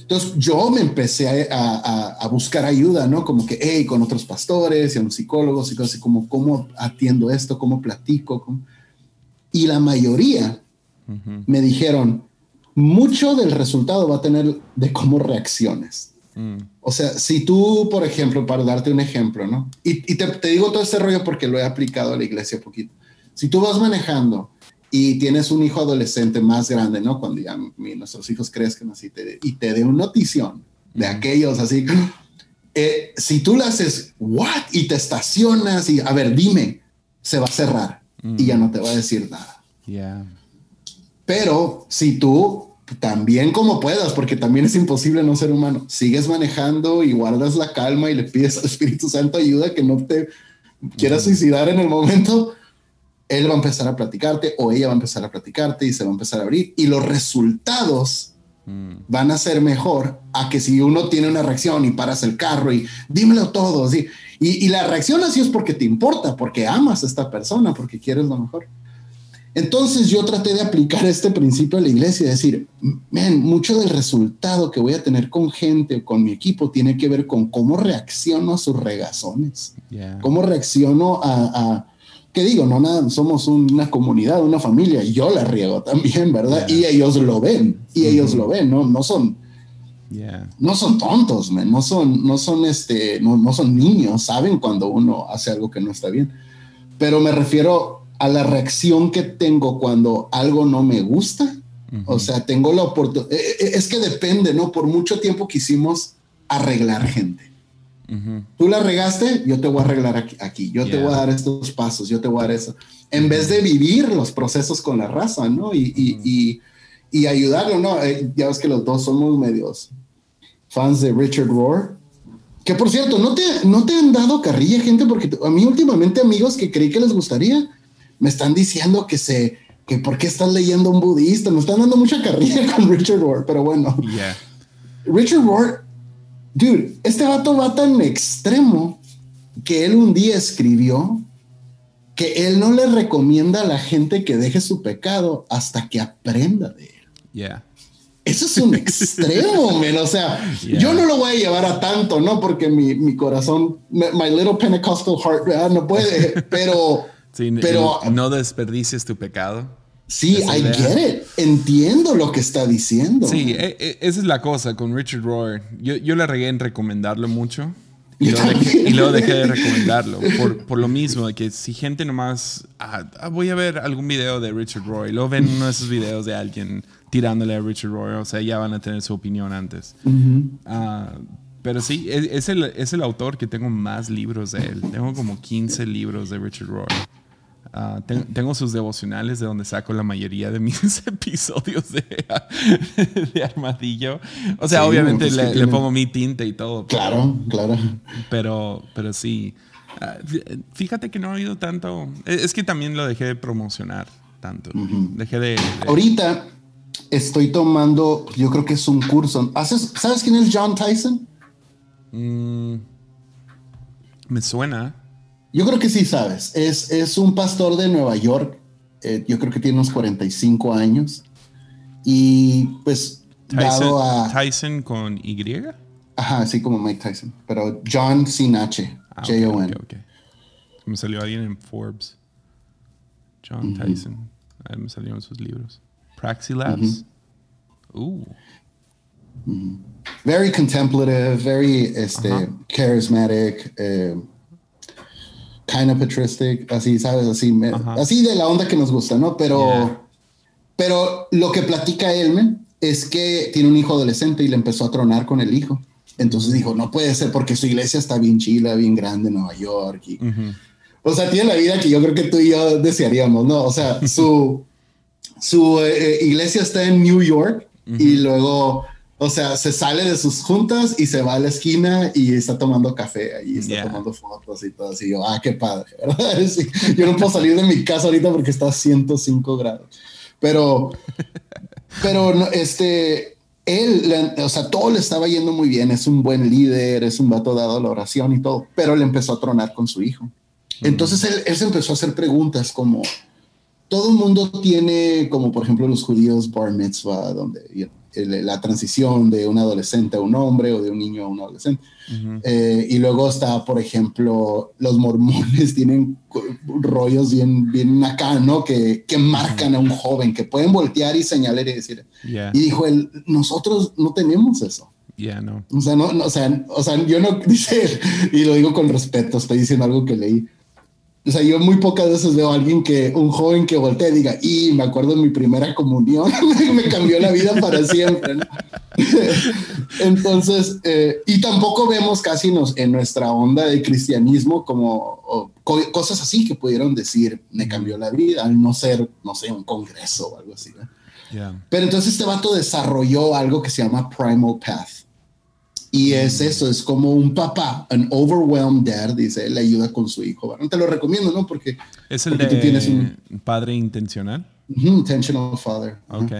[SPEAKER 2] Entonces yo me empecé a, a, a, buscar ayuda, ¿no? Como que, hey, con otros pastores y a unos psicólogos y cosas así, como, ¿cómo atiendo esto? ¿Cómo platico? Y la mayoría me dijeron, mucho del resultado va a tener de cómo reacciones. Mm. O sea, si tú, por ejemplo, para darte un ejemplo, ¿no? Y, te, te, digo todo este rollo porque lo he aplicado a la iglesia poquito. Si tú vas manejando y tienes un hijo adolescente más grande, ¿no? Cuando ya nuestros hijos crezcan así te, y te dé una notición de mm. aquellos así, eh, si tú le haces, ¿what? Y te estacionas y, a ver, dime, se va a cerrar y ya mm. no te va a decir nada.
[SPEAKER 1] Yeah.
[SPEAKER 2] Pero si tú también como puedas, porque también es imposible no ser humano. Sigues manejando y guardas la calma y le pides al Espíritu Santo ayuda que no te quieras suicidar en el momento. Él va a empezar a platicarte o ella va a empezar a platicarte y se va a empezar a abrir y los resultados mm. van a ser mejor a que si uno tiene una reacción y paras el carro y dímelo todo. ¿sí? Y, y la reacción así es porque te importa, porque amas a esta persona, porque quieres lo mejor. Entonces yo traté de aplicar este principio a la iglesia y decir, man, mucho del resultado que voy a tener con gente o con mi equipo tiene que ver con cómo reacciono a sus regazones, cómo reacciono a, ¿qué digo? No, nada, somos una comunidad, una familia, yo la riego también, ¿verdad? Y ellos lo ven, y ellos lo ven, ¿no? No son,
[SPEAKER 1] Yeah.
[SPEAKER 2] No son tontos, man. No son, no son este, no, no son niños. Saben cuando uno hace algo que no está bien. Pero me refiero a la reacción que tengo cuando algo no me gusta. O sea, tengo la oportunidad. Es que depende, ¿no? Por mucho tiempo quisimos arreglar gente. Tú la regaste, yo te voy a arreglar aquí. aquí. Yo te voy a dar estos pasos, yo te voy a dar eso. En vez de vivir los procesos con la raza, ¿no? Y, y, y, y ayudarlo, ¿no? Eh, ya ves que los dos somos medios fans de Richard Rohr. Que por cierto, ¿no te, no te han dado carrilla, gente? Porque a mí últimamente amigos que creí que les gustaría, me están diciendo que se, que por qué estás leyendo un budista, me están dando mucha carrilla con Richard Rohr, pero bueno.
[SPEAKER 1] Yeah.
[SPEAKER 2] Richard Rohr, dude, este vato va tan extremo que él un día escribió que él no le recomienda a la gente que deje su pecado hasta que aprenda de él.
[SPEAKER 1] Yeah.
[SPEAKER 2] Eso es un extremo, man. O sea,
[SPEAKER 1] Yeah.
[SPEAKER 2] yo no lo voy a llevar a tanto, ¿no? Porque mi, mi corazón, my, little Pentecostal heart, ¿verdad? no puede, pero
[SPEAKER 1] Sí,
[SPEAKER 2] Pero-
[SPEAKER 1] no, desperdicies tu pecado.
[SPEAKER 2] sí, I
[SPEAKER 1] idea.
[SPEAKER 2] get it. Entiendo lo que está diciendo.
[SPEAKER 1] Sí, e- e- esa es la cosa con Richard Rohr. Yo, yo la regué en recomendarlo mucho. Y luego, dejé, y luego dejé de recomendarlo. Por, por lo mismo, de que si gente nomás. ah, ah, voy a ver algún video de Richard Rohr. Y luego ven uno de esos videos de alguien tirándole a Richard Rohr. O sea, ya van a tener su opinión antes. Ah, pero sí, es, es el, es el autor que tengo más libros de él. Tengo como 15 libros de Richard Rohr. Ah, ten- tengo sus devocionales de donde saco la mayoría de mis episodios de, de Armadillo. O sea,
[SPEAKER 2] Sí,
[SPEAKER 1] obviamente
[SPEAKER 2] pues,
[SPEAKER 1] le, pongo mi tinta y todo. pero-
[SPEAKER 2] Claro, claro.
[SPEAKER 1] Pero, pero sí. Ah, fí- Fíjate que no he oído tanto. Es es que también lo dejé de promocionar tanto. Dejé de. de-
[SPEAKER 2] Ahorita estoy tomando, yo creo que es un curso. ¿Haces- ¿Sabes quién es John Tyson?
[SPEAKER 1] Mm, me suena.
[SPEAKER 2] Yo creo que sí sabes. Es, es un pastor de Nueva York. Eh, yo creo que tiene unos 45 años. Y pues
[SPEAKER 1] Tyson,
[SPEAKER 2] dado a...
[SPEAKER 1] Tyson con Y.
[SPEAKER 2] Ajá, así como Mike Tyson. Pero John sin H.
[SPEAKER 1] Ah,
[SPEAKER 2] J-O-N.
[SPEAKER 1] ok, ok. Me salió alguien en Forbes. John Tyson. Ahí me salieron sus libros. Praxi Labs. Uh,
[SPEAKER 2] Very contemplative, very este, charismatic, eh, kind of patristic, así, ¿sabes? Así, me- así de la onda que nos gusta, ¿no? Pero,
[SPEAKER 1] Yeah.
[SPEAKER 2] pero lo que platica él, man, es que tiene un hijo adolescente y le empezó a tronar con el hijo. Entonces dijo, no puede ser porque su iglesia está bien chila, bien grande en Nueva York. Y,
[SPEAKER 1] ujú.
[SPEAKER 2] o sea, tiene la vida que yo creo que tú y yo desearíamos, ¿no? O sea, su, su eh, iglesia está en New York y luego, o sea, se sale de sus juntas y se va a la esquina y está tomando café ahí, está
[SPEAKER 1] Yeah.
[SPEAKER 2] tomando fotos y todo así. Yo, ah, qué padre, ¿verdad? Sí, yo no puedo salir de mi casa ahorita porque está a 105 grados. Pero, pero no, este, él, le- o sea, todo le estaba yendo muy bien. Es un buen líder, es un vato dado a la oración y todo, pero le empezó a tronar con su hijo. Entonces él, él se empezó a hacer preguntas como, todo el mundo tiene, como por ejemplo los judíos, bar mitzvah, donde you know, el- la transición de un adolescente a un hombre o de un niño a un adolescente. Eh, y luego está, por ejemplo, los mormones tienen rollos bien, bien acá, ¿no? Que, que marcan a un joven, que pueden voltear y señalar y decir.
[SPEAKER 1] Yeah.
[SPEAKER 2] Y dijo él, nosotros no tenemos eso.
[SPEAKER 1] Yeah, no.
[SPEAKER 2] O sea, no, no, o sea, o sea, yo no dice, y lo digo con respeto, estoy diciendo algo que leí. O sea, yo muy pocas veces veo a alguien que, un joven que voltea y diga, y me acuerdo de mi primera comunión, me cambió la vida para siempre. ¿no? Entonces, eh, y tampoco vemos casi nos, en nuestra onda de cristianismo como o co- cosas así que pudieron decir, me cambió la vida, al no ser, no sé, un congreso o algo así. ¿no?
[SPEAKER 1] Yeah.
[SPEAKER 2] Pero entonces este vato desarrolló algo que se llama Primal Path. Y es eso, es como un papá, an overwhelmed dad, dice, le ayuda con su hijo. Bueno, te lo recomiendo, ¿no? Porque
[SPEAKER 1] ¿Es el
[SPEAKER 2] Porque tú
[SPEAKER 1] de
[SPEAKER 2] tienes un-
[SPEAKER 1] padre intencional?
[SPEAKER 2] intentional father.
[SPEAKER 1] Ok.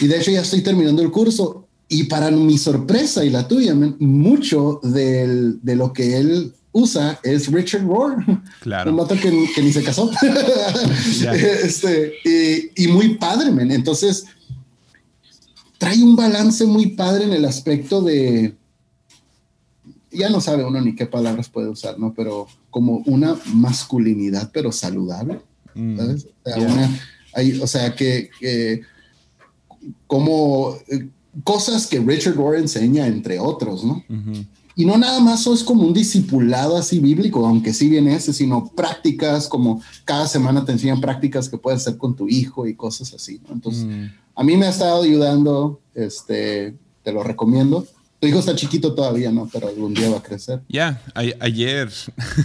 [SPEAKER 2] Y de hecho ya estoy terminando el curso y para mi sorpresa y la tuya, mucho del- de lo que él usa es Richard Rohr.
[SPEAKER 1] Claro.
[SPEAKER 2] Un vato que, que ni se casó.
[SPEAKER 1] Ya.
[SPEAKER 2] este, y, y muy padre, man. Entonces, trae un balance muy padre en el aspecto de... Ya no sabe uno ni qué palabras puede usar, ¿no? Pero como una masculinidad, pero saludable.
[SPEAKER 1] Mm.
[SPEAKER 2] ¿sabes? O sea,
[SPEAKER 1] Yeah.
[SPEAKER 2] una- hay- o sea, que, que como, eh, cosas que Richard Rohr enseña, entre otros, ¿no? Y no nada más es como un discipulado así bíblico, aunque sí viene ese, sino prácticas como cada semana te enseñan prácticas que puedes hacer con tu hijo y cosas así, ¿no? Entonces,
[SPEAKER 1] Mm.
[SPEAKER 2] a mí me ha estado ayudando, este, te lo recomiendo. Tu hijo está chiquito todavía, ¿no? Pero algún día va a crecer.
[SPEAKER 1] Ya, a- ayer,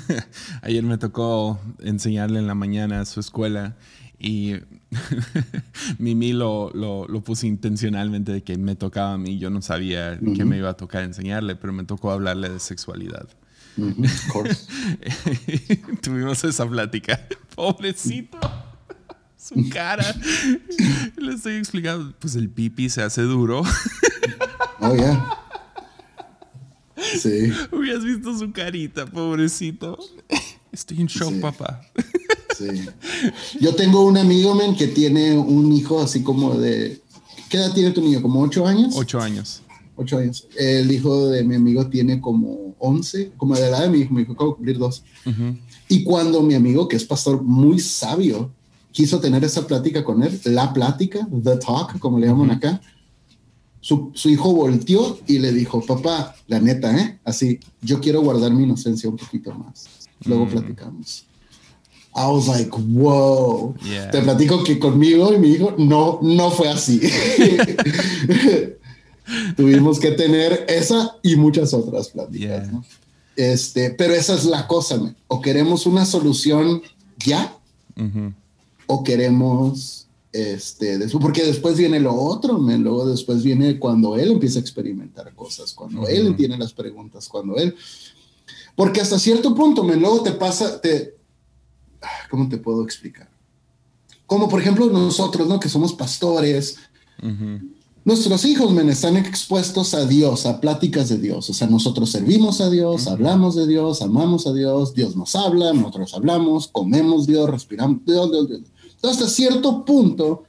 [SPEAKER 1] ayer me tocó enseñarle en la mañana a su escuela y Mimi lo, lo, lo puse intencionalmente de que me tocaba a mí. Yo no sabía que me iba a tocar enseñarle, pero me tocó hablarle de sexualidad.
[SPEAKER 2] Of course.
[SPEAKER 1] Tuvimos esa plática. Pobrecito. Su cara. Le estoy explicando. Pues el pipi se hace duro.
[SPEAKER 2] Oh, yeah. Sí,
[SPEAKER 1] Hubieras visto su carita, pobrecito. Estoy en shock,
[SPEAKER 2] Sí.
[SPEAKER 1] papá.
[SPEAKER 2] sí. Yo tengo un amigo, men, que tiene un hijo así como de... ¿Qué edad tiene tu niño? ¿Como ocho años?
[SPEAKER 1] Ocho años.
[SPEAKER 2] Ocho años. El hijo de mi amigo tiene como once, como de la edad de mi hijo, mi hijo acaba de cumplir dos.
[SPEAKER 1] Ujú.
[SPEAKER 2] Y cuando mi amigo, que es pastor muy sabio, quiso tener esa plática con él, la plática, the talk, como le llaman acá, su, su hijo volteó y le dijo, papá, la neta, ¿eh? Así, yo quiero guardar mi inocencia un poquito más. Luego
[SPEAKER 1] Mm.
[SPEAKER 2] platicamos. I was like, wow.
[SPEAKER 1] Yeah.
[SPEAKER 2] Te platico que conmigo y mi hijo no, no fue así. Tuvimos que tener esa y muchas otras pláticas.
[SPEAKER 1] Yeah.
[SPEAKER 2] ¿no? Este, pero esa es la cosa, man. o queremos una solución ya o queremos este, porque después viene lo otro, man. luego después viene cuando él empieza a experimentar cosas, cuando él tiene las preguntas, cuando él, porque hasta cierto punto, man, luego te pasa, te, ah, ¿cómo te puedo explicar? Como por ejemplo nosotros, ¿no? Que somos pastores. Nuestros hijos, men, están expuestos a Dios, a pláticas de Dios. O sea, nosotros servimos a Dios, hablamos de Dios, amamos a Dios, Dios nos habla, nosotros hablamos, comemos Dios, respiramos Dios, Dios, Dios. Entonces, hasta cierto punto,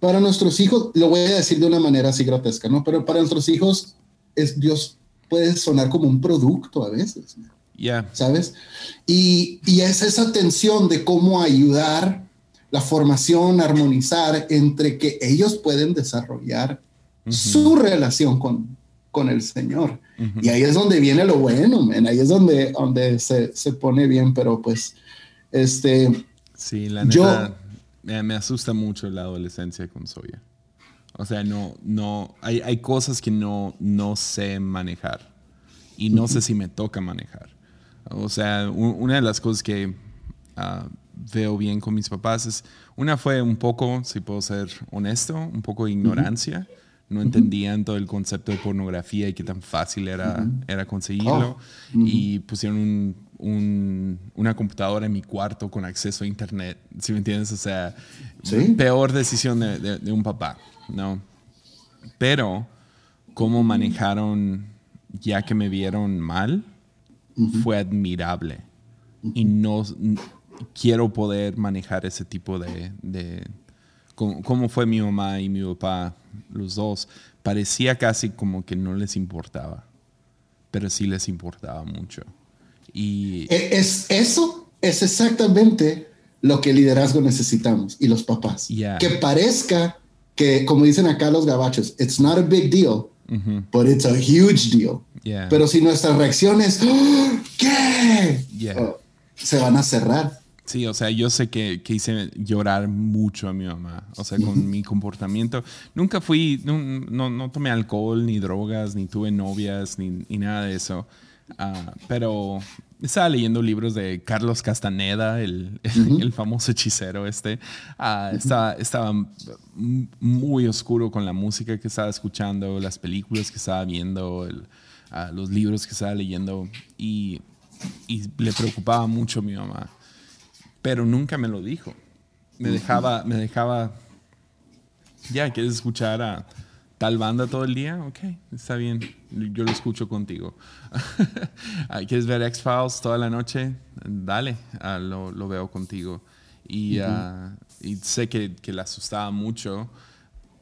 [SPEAKER 2] para nuestros hijos, lo voy a decir de una manera así grotesca, ¿no? Pero para nuestros hijos, es, Dios puede sonar como un producto a veces. men.
[SPEAKER 1] Ya.
[SPEAKER 2] ¿sabes? Y, y es esa tensión de cómo ayudar la formación, armonizar entre que ellos pueden desarrollar su relación con, con el Señor.
[SPEAKER 1] Ujú.
[SPEAKER 2] Y ahí es donde viene lo bueno, man. ahí es donde, donde se, se pone bien, pero pues, este,
[SPEAKER 1] Sí, la
[SPEAKER 2] Yo-
[SPEAKER 1] neta me, me asusta mucho la adolescencia con Soya. O sea, no, no, hay, hay cosas que no, no sé manejar y no sé si me toca manejar. O sea, una de las cosas que ah, veo bien con mis papás es, una fue un poco, si puedo ser honesto, un poco de ignorancia. No entendían todo el concepto de pornografía y qué tan fácil era, era conseguirlo.
[SPEAKER 2] Oh.
[SPEAKER 1] Y pusieron un- un- una computadora en mi cuarto con acceso a internet. ¿Sí me entiendes? O sea,
[SPEAKER 2] Sí.
[SPEAKER 1] peor decisión de, de- de un papá, ¿no? Pero, cómo manejaron, ya que me vieron mal, fue admirable. Y no quiero poder manejar ese tipo de... de como fue mi mamá y mi papá, los dos, parecía casi como que no les importaba, pero sí les importaba mucho. Y
[SPEAKER 2] e- es, eso es exactamente lo que el liderazgo necesitamos y los papás.
[SPEAKER 1] Yeah.
[SPEAKER 2] Que parezca que, como dicen acá los gabachos, it's not a big deal, but it's a huge deal.
[SPEAKER 1] yeah.
[SPEAKER 2] Pero si nuestras reacciones, ¡Oh! ¿qué?
[SPEAKER 1] Yeah.
[SPEAKER 2] Oh, se van a cerrar.
[SPEAKER 1] Sí, o sea, yo sé que, que hice llorar mucho a mi mamá, o sea, con mi comportamiento. Nunca fui, no, no, no tomé alcohol, ni drogas, ni tuve novias, ni, ni nada de eso. Ah, pero estaba leyendo libros de Carlos Castaneda, el, el- el famoso hechicero este. Ah, estaba, estaba muy oscuro con la música que estaba escuchando, las películas que estaba viendo, el- ah, los libros que estaba leyendo. Y, y le preocupaba mucho a mi mamá pero nunca me lo dijo. Me dejaba, me dejaba, ya, ¿quieres escuchar a tal banda todo el día? Ok, está bien, yo lo escucho contigo. ¿Quieres ver X-Files toda la noche? Dale, ah, lo, lo veo contigo. Y, ah, y sé que, que le asustaba mucho,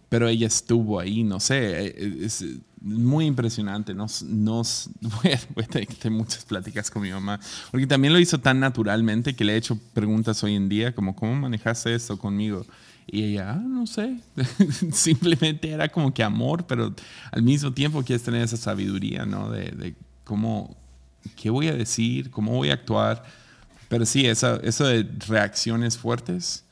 [SPEAKER 1] pero ella estuvo ahí, no sé, eh, es muy impresionante. Nos, nos, voy, a, voy a tener muchas pláticas con mi mamá, porque también lo hizo tan naturalmente que le he hecho preguntas hoy en día, como, ¿cómo manejaste esto conmigo? Y ella, ah, no sé, simplemente era como que amor, pero al mismo tiempo quieres tener esa sabiduría, ¿no? De, de cómo, qué voy a decir, cómo voy a actuar. Pero sí, esa, eso de reacciones fuertes,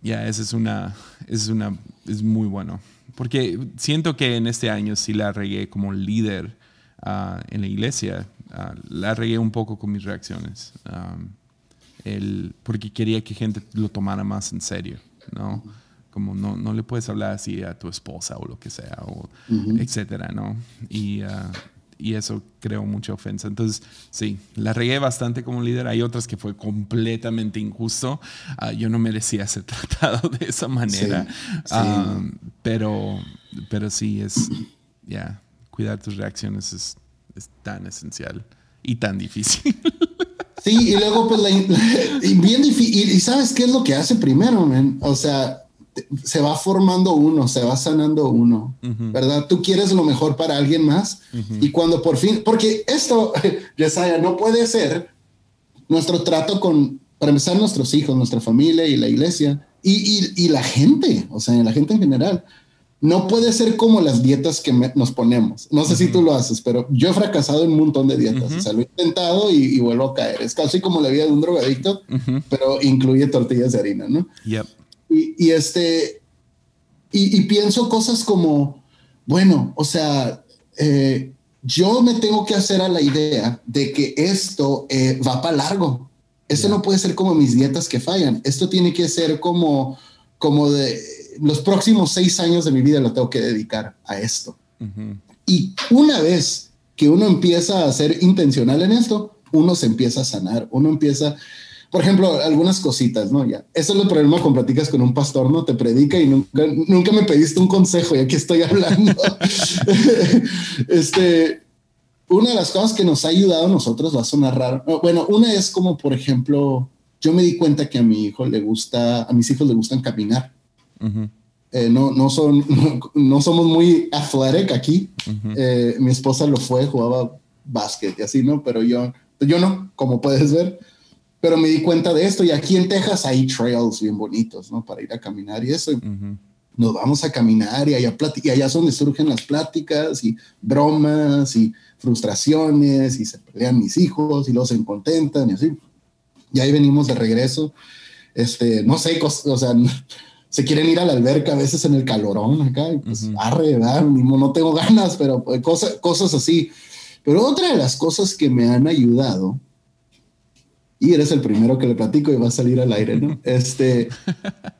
[SPEAKER 1] ya, esa es una, es una, es muy bueno. Porque siento que en este año sí la regué como líder ah, en la iglesia, ah, la regué un poco con mis reacciones. el, porque quería que gente lo tomara más en serio. ¿No? Como no, no le puedes hablar así a tu esposa o lo que sea, o etcétera, ¿no? Y, uh, y eso creó mucha ofensa. Entonces, sí, la regué bastante como líder. Hay otras que fue completamente injusto. Uh, yo no merecía ser tratado de esa manera. Um, pero, pero sí, es, ya, cuidar tus reacciones es, es tan esencial y tan difícil.
[SPEAKER 2] Sí, y luego, pues, la, bien difícil. Y, sabes qué es lo que hace primero, man? O sea, se va formando uno, se va sanando uno, ¿verdad? Tú quieres lo mejor para alguien más. Y cuando por fin, porque esto, Yesaya, no puede ser nuestro trato con, para empezar, nuestros hijos, nuestra familia y la iglesia y, y, y la gente, o sea, la gente en general no puede ser como las dietas que nos ponemos. No sé si tú lo haces, pero yo he fracasado en un montón de dietas. O sea, lo he intentado y, vuelvo a caer. Es casi como la vida de un drogadicto, pero incluye tortillas de harina, ¿no? Y, este, y, pienso cosas como, bueno, o sea, eh, yo me tengo que hacer a la idea de que esto eh, va para largo. Esto no puede ser como mis dietas que fallan. Esto tiene que ser como, como de los próximos seis años de mi vida lo tengo que dedicar a esto. Y una vez que uno empieza a ser intencional en esto, uno se empieza a sanar, uno empieza, por ejemplo, algunas cositas, ¿no? Ya, eso es el problema cuando platicas con un pastor, ¿no? Te predica y nunca, nunca me pediste un consejo, ya que estoy hablando. este, una de las cosas que nos ha ayudado a nosotros va a sonar raro. Bueno, una es como, por ejemplo, yo me di cuenta que a mi hijo le gusta, a mis hijos le gustan caminar. Eh, no, no, son, no, somos muy athletic aquí. Eh, mi esposa lo fue, jugaba básquet y así, ¿no? Pero yo, yo no, como puedes ver. Pero me di cuenta de esto y aquí en Texas hay trails bien bonitos, ¿no? Para ir a caminar y eso. Nos vamos a caminar y allá, y allá es donde surgen las pláticas y bromas y frustraciones y se pelean mis hijos y los se contentan y así. Y ahí venimos de regreso. Este, no sé, o sea, se quieren ir a la alberca a veces en el calorón acá, y pues arre, ¿verdad? no tengo ganas, pero pues, cosas, cosas así. Pero otra de las cosas que me han ayudado, y eres el primero que le platico y va a salir al aire, ¿no? Este,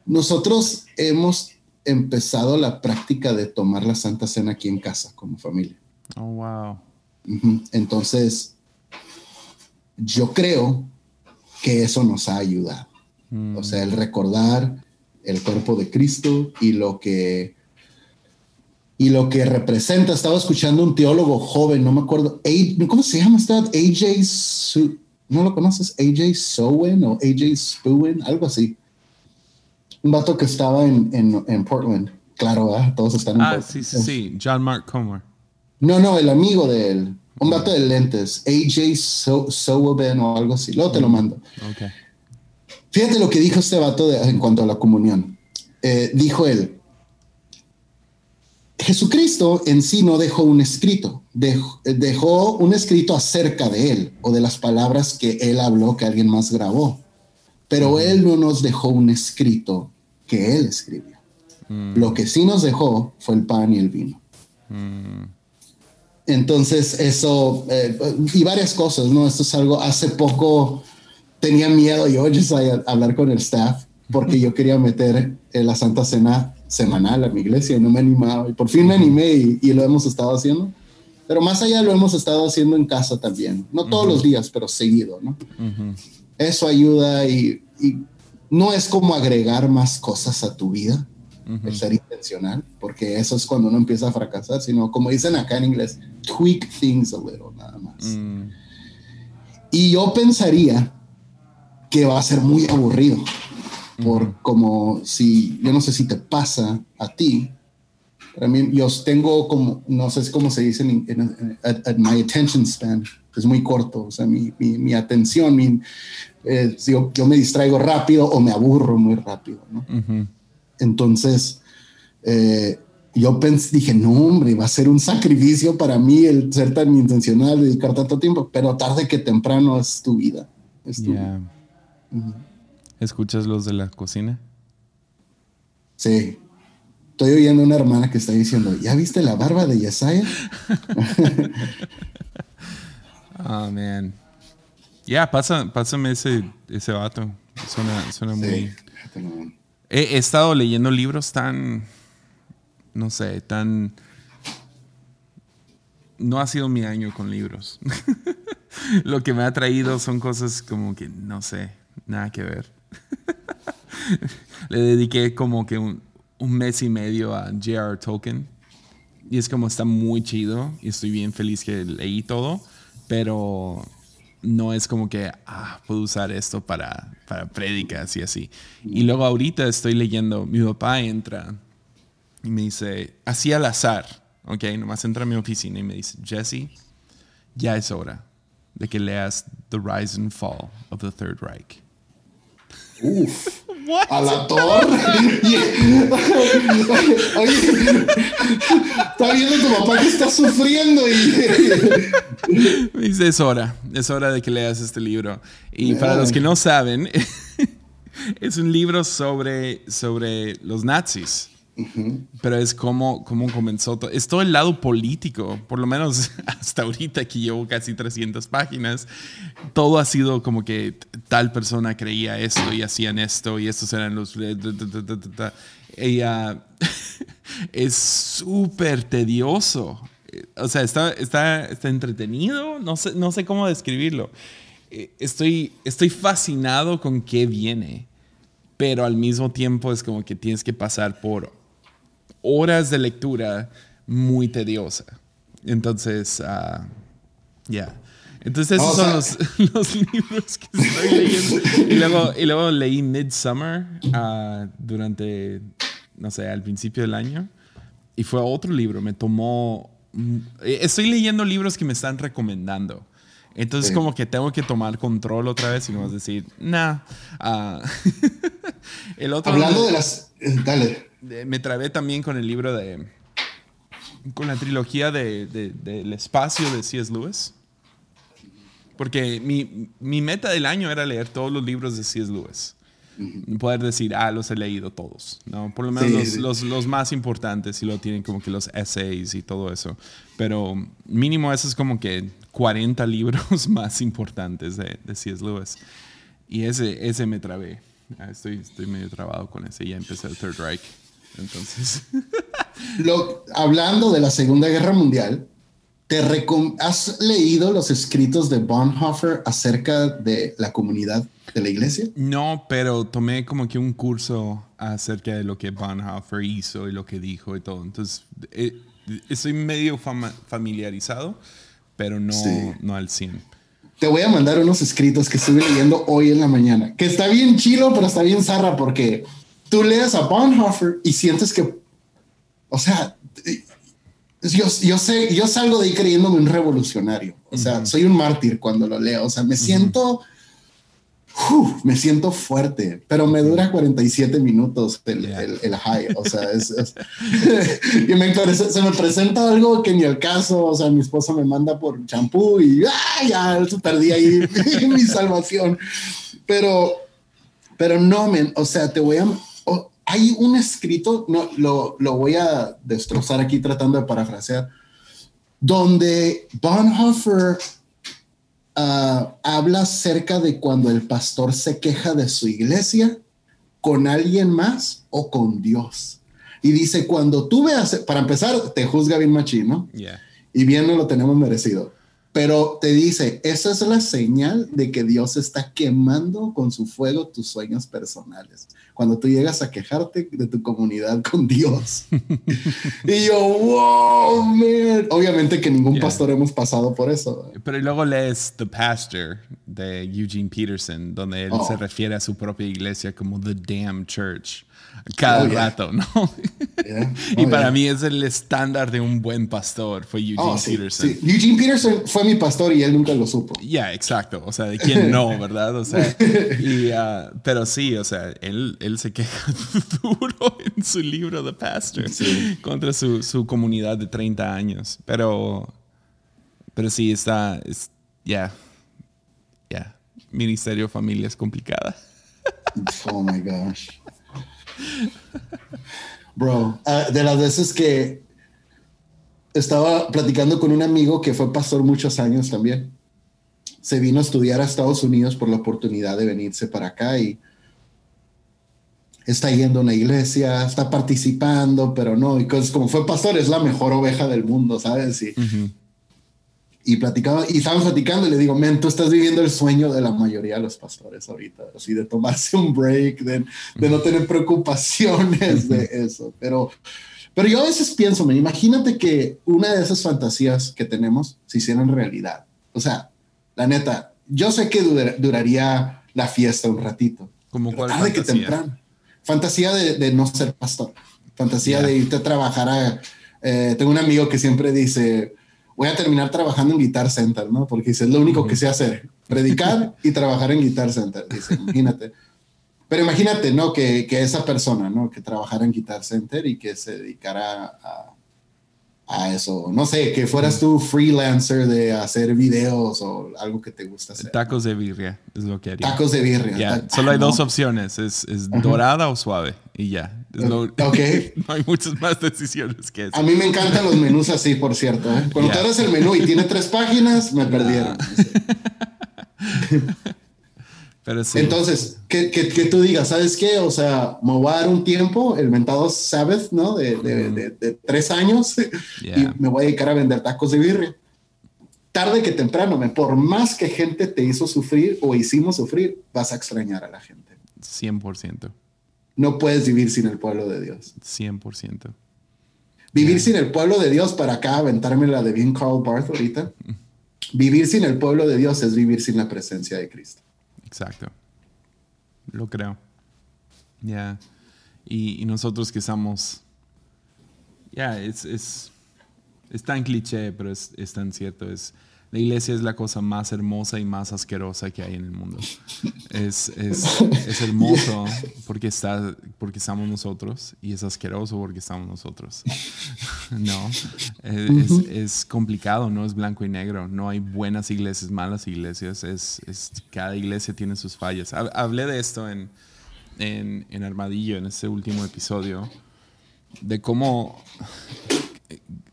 [SPEAKER 2] nosotros hemos empezado la práctica de tomar la Santa Cena aquí en casa como familia.
[SPEAKER 1] Oh, wow.
[SPEAKER 2] Entonces, yo creo que eso nos ha ayudado. O sea, el recordar el cuerpo de Cristo y lo que y lo que representa. Estaba escuchando un teólogo joven, no me acuerdo, ¿cómo se llama? Está AJ, ¿no lo conoces? AJ Sowen o AJ Spuen, algo así. Un vato que estaba en, en, Portland. Claro, todos están en
[SPEAKER 1] ah, sí, sí, sí, John Mark Comer.
[SPEAKER 2] No, no, el amigo de él. Un vato de lentes, AJ so o algo así. Luego te lo mando. Okay. Fíjate lo que dijo este vato en cuanto a la comunión. Eh, dijo él, Jesucristo en sí no dejó un escrito, dejó, un escrito acerca de él o de las palabras que él habló que alguien más grabó, pero él no nos dejó un escrito que él escribió. Mm. Lo que sí nos dejó fue el pan y el vino. Mm. Entonces eso, eh, y varias cosas, ¿no? Esto es algo, hace poco tenía miedo yo a hablar con el staff porque yo quería meter la Santa Cena semanal a mi iglesia y no me animaba. Y por fin me animé y, lo hemos estado haciendo. Pero más allá lo hemos estado haciendo en casa también. No todos los días, pero seguido, ¿no? Eso ayuda y, no es como agregar más cosas a tu vida, el ser intencional, porque eso es cuando uno empieza a fracasar, sino como dicen acá en inglés, tweak things a little, nada más. Mm. Y yo pensaría que va a ser muy aburrido. Por como si, yo no sé si te pasa a ti, para mí, yo tengo como, no sé cómo se dice, en, my attention span, es muy corto, o sea, mi, mi, atención, mi, eh, yo, yo, me distraigo rápido o me aburro muy rápido, ¿no? Entonces, eh, yo pensé, dije, no, hombre, va a ser un sacrificio para mí el ser tan intencional, dedicar tanto tiempo, pero tarde que temprano es tu vida. Es tu vida.
[SPEAKER 1] ¿Escuchas los de la cocina?
[SPEAKER 2] Sí. Estoy oyendo una hermana que está diciendo, ¿ya viste la barba de Yesaya?
[SPEAKER 1] oh, man. Ya, pásame ese, ese vato. Suena, suena muy... He, he, estado leyendo libros tan, no sé, tan... No ha sido mi año con libros. Lo que me ha traído son cosas como que, no sé, nada que ver. Le dediqué como que un, mes y medio a J.R. Tolkien. Y es como está muy chido y estoy bien feliz que leí todo, pero no es como que ah, puedo usar esto para, para prédicas y así. Y luego ahorita estoy leyendo, mi papá entra y me dice, así al azar, ok, nomás entra a mi oficina y me dice, Jesse, ya es hora de que leas The Rise and Fall of the Third Reich.
[SPEAKER 2] Uf, a la torre. Oye, está viendo tu papá que está sufriendo y.
[SPEAKER 1] Dice: Es hora, es hora de que leas este libro. Y para los que no saben, es un libro sobre, sobre los nazis. Pero es como, como comenzó todo. Es todo el lado político, por lo menos hasta ahorita que llevo casi 300 páginas. Todo ha sido como que tal persona creía esto y hacían esto y estos eran los... Ella es súper tedioso. O sea, está, está, está entretenido. No sé, no sé cómo describirlo. Estoy, estoy fascinado con qué viene pero al mismo tiempo es como que tienes que pasar por horas de lectura muy tediosa. Entonces, uh, ya. Entonces esos son los, libros que estoy leyendo. Y luego, y luego leí Midsummer uh, durante, no sé, al principio del año. Y fue otro libro. Me tomó... Mm, estoy leyendo libros que me están recomendando. Entonces como que tengo que tomar control otra vez y a decir, nah. Uh,
[SPEAKER 2] el otro Hablando de las... Eh, dale
[SPEAKER 1] me trabé también con el libro de. con la trilogía de, del espacio de C.S. Lewis. Porque mi, mi, meta del año era leer todos los libros de C.S. Lewis. Poder decir, ah, los he leído todos. ¿no? Por lo menos los, Los, los, más importantes y lo tienen como que los essays y todo eso. Pero mínimo eso es como que 40 libros más importantes de, de C.S. Lewis. Y ese, ese me trabé. Ah, estoy, estoy medio trabado con ese. Ya empecé el Third Reich. Entonces.
[SPEAKER 2] Lo, hablando de la Segunda Guerra Mundial, ¿te ¿has leído los escritos de Bonhoeffer acerca de la comunidad de la iglesia?
[SPEAKER 1] No, pero tomé como que un curso acerca de lo que Bonhoeffer hizo y lo que dijo y todo. Entonces, eh, estoy medio familiarizado, pero no, no al 100
[SPEAKER 2] te voy a mandar unos escritos que estuve leyendo hoy en la mañana, que está bien chilo, pero está bien zarra porque tú lees a Bonhoeffer y sientes que, o sea, yo, yo sé, yo salgo de ahí creyéndome un revolucionario. O sea, soy un mártir cuando lo leo. O sea, me siento, me siento fuerte, pero me dura 47 minutos el, el, high. O sea, es, y me, se me presenta algo que ni el caso. O sea, mi esposa me manda por champú y ¡ah, ya perdí ahí mi salvación. Pero, pero no, men, o sea, te voy a hay un escrito, no, lo, lo, voy a destrozar aquí tratando de parafrasear, donde Bonhoeffer uh, habla acerca de cuando el pastor se queja de su iglesia con alguien más o con Dios. Y dice, cuando tú veas, para empezar, te juzga bien machín, ¿no? Y bien no lo tenemos merecido pero te dice, esa es la señal de que Dios está quemando con su fuego tus sueños personales. Cuando tú llegas a quejarte de tu comunidad con Dios. y yo, wow, man. Obviamente que ningún pastor hemos pasado por eso.
[SPEAKER 1] Pero luego lees The Pastor de Eugene Peterson, donde él se oh. refiere a su propia iglesia como The Damn Church. Cada oh, rato, ¿no?
[SPEAKER 2] Yeah.
[SPEAKER 1] Y
[SPEAKER 2] Oh,
[SPEAKER 1] para
[SPEAKER 2] yeah.
[SPEAKER 1] mí es el estándar de un buen pastor, fue Eugene
[SPEAKER 2] Oh, sí,
[SPEAKER 1] Peterson.
[SPEAKER 2] sí. Eugene Peterson fue mi pastor y él nunca lo supo.
[SPEAKER 1] Ya, exacto. O sea, de quién no, ¿verdad? O sea, y, ah, pero sí, o sea, él, él se queja duro en su libro The Pastor
[SPEAKER 2] Sí.
[SPEAKER 1] contra su, su comunidad de 30 años. Pero, pero sí, está, es- ya, ya. Ministerio familia es complicada.
[SPEAKER 2] Oh my gosh. Bro, ah, de las veces que estaba platicando con un amigo que fue pastor muchos años también. Se vino a estudiar a Estados Unidos por la oportunidad de venirse para acá y está yendo a una iglesia, está participando, pero no, y cosas como fue pastor, es la mejor oveja del mundo, ¿sabes? Y, y platicaba, y estábamos platicando y le digo, men, tú estás viviendo el sueño de la mayoría de los pastores ahorita, así de tomarse un break, de, de no tener preocupaciones de eso. Pero, pero yo a veces pienso, men, imagínate que una de esas fantasías que tenemos se hicieran realidad. O sea, la neta, yo sé que dura- duraría la fiesta un ratito.
[SPEAKER 1] Como cuál
[SPEAKER 2] tarde que
[SPEAKER 1] fantasía?
[SPEAKER 2] temprano. Fantasía de, de no ser pastor. Fantasía
[SPEAKER 1] Ya.
[SPEAKER 2] de irte a trabajar a... eh, tengo un amigo que siempre dice, voy a terminar trabajando en Guitar Center, ¿no? Porque dice, es lo único que sé hacer, predicar y trabajar en Guitar Center. Dice, imagínate. Pero imagínate, ¿no? Que, que esa persona, ¿no? Que trabajara en Guitar Center y que se dedicara a, a eso. No sé, que fueras tú freelancer de hacer videos o algo que te gusta hacer.
[SPEAKER 1] Tacos de birria es lo que haría.
[SPEAKER 2] Tacos de birria. Ta-
[SPEAKER 1] solo hay
[SPEAKER 2] no.
[SPEAKER 1] dos opciones, es, es dorada o suave y ya. Es lo-
[SPEAKER 2] Ok.
[SPEAKER 1] no hay muchas más decisiones que eso.
[SPEAKER 2] A mí me encantan los menús así, por cierto. ¿eh? Cuando
[SPEAKER 1] Ya.
[SPEAKER 2] te abres el menú y tiene tres páginas, me perdieron.
[SPEAKER 1] Pero sí.
[SPEAKER 2] Entonces, que, que, que tú digas, ¿sabes qué? O sea, me voy a dar un tiempo, el mentado Sabbath, ¿no? De, de, de- de tres años
[SPEAKER 1] Yeah.
[SPEAKER 2] y me voy a dedicar a vender tacos de birria. Tarde que temprano, por más que gente te hizo sufrir o hicimos sufrir, vas a extrañar a la gente.
[SPEAKER 1] 100%.
[SPEAKER 2] No puedes vivir sin el pueblo de Dios.
[SPEAKER 1] 100%.
[SPEAKER 2] Vivir
[SPEAKER 1] Yeah.
[SPEAKER 2] sin el pueblo de Dios para acá, aventarme la de bien Carl Barth ahorita. Vivir sin el pueblo de Dios es vivir sin la presencia de Cristo.
[SPEAKER 1] Exacto. Lo creo. Ya. Y, y nosotros que estamos. Ya, es, es, es tan cliché, pero es, es tan cierto. Es, la iglesia es la cosa más hermosa y más asquerosa que hay en el mundo. Es, es, es hermoso porque, está, porque estamos nosotros y es asqueroso porque estamos nosotros. No, es, es- es complicado, no es blanco y negro. No hay buenas iglesias, malas iglesias. Es, es- cada iglesia tiene sus fallas. Hab- Hablé de esto en, en, en Armadillo, en este último episodio, de cómo